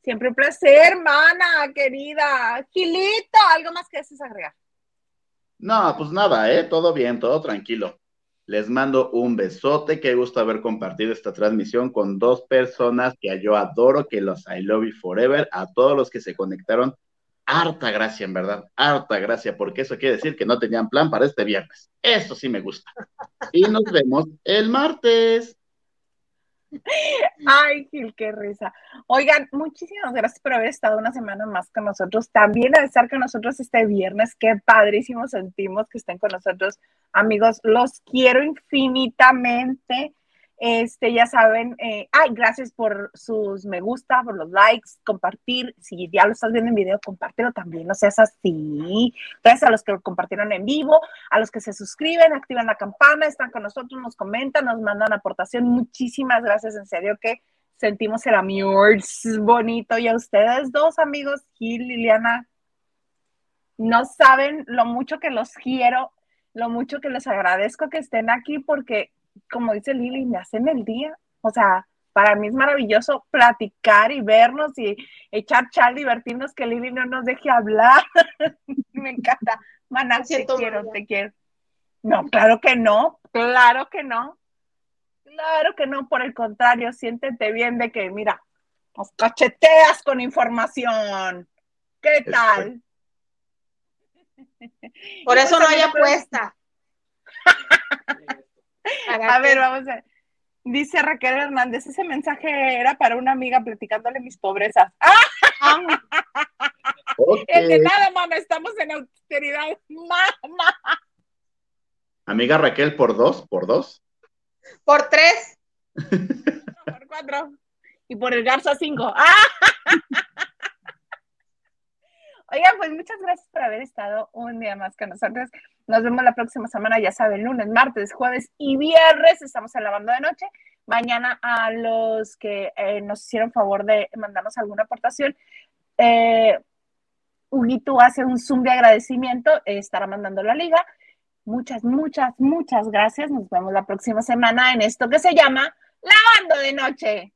Siempre un placer, mana, querida. Gilito, ¿algo más que desees agregar? No, pues nada, ¿eh? Todo bien, todo tranquilo. Les mando un besote, qué gusto haber compartido esta transmisión con dos personas que yo adoro, que los I love you forever, a todos los que se conectaron. Harta gracia, en verdad, harta gracia, porque eso quiere decir que no tenían plan para este viernes. Eso sí me gusta. Y nos vemos el martes. Ay, Gil, qué risa. Oigan, muchísimas gracias por haber estado una semana más con nosotros. También a estar con nosotros este viernes. Qué padrísimo sentimos que estén con nosotros. Amigos, los quiero infinitamente. Este, ya saben, eh, ay, gracias por sus me gusta, por los likes, compartir. Si ya lo estás viendo en video, compártelo también, no seas así. Gracias a los que lo compartieron en vivo, a los que se suscriben, activan la campana, están con nosotros, nos comentan, nos mandan aportación. Muchísimas gracias, en serio que sentimos el amor bonito. Y a ustedes dos amigos, Gil, Liliana, no saben lo mucho que los quiero, lo mucho que les agradezco que estén aquí porque como dice Lili, me hacen el día. O sea, para mí es maravilloso platicar y vernos y echar chal, divertirnos, que Lili no nos deje hablar. me encanta. Maná, te quiero, te quiero. No, claro que no, claro que no. Claro que no, por el contrario, siéntete bien de que, mira, nos cacheteas con información. ¿Qué tal? Por eso no hay apuesta. A ver, vamos a ver. Dice Raquel Hernández, ese mensaje era para una amiga platicándole mis pobrezas. El de nada, mamá, estamos en austeridad. Mamá. Amiga Raquel, ¿por dos? ¿Por dos? Por tres. por cuatro. Y por el Garza cinco. Oigan, pues muchas gracias por haber estado un día más con nosotros. Nos vemos la próxima semana, ya saben, lunes, martes, jueves y viernes. Estamos en lavando de noche. Mañana a los que eh, nos hicieron favor de mandarnos alguna aportación, eh, Huguito hace un Zoom de agradecimiento, eh, estará mandando la liga. Muchas, muchas, muchas gracias. Nos vemos la próxima semana en esto que se llama Lavando de Noche.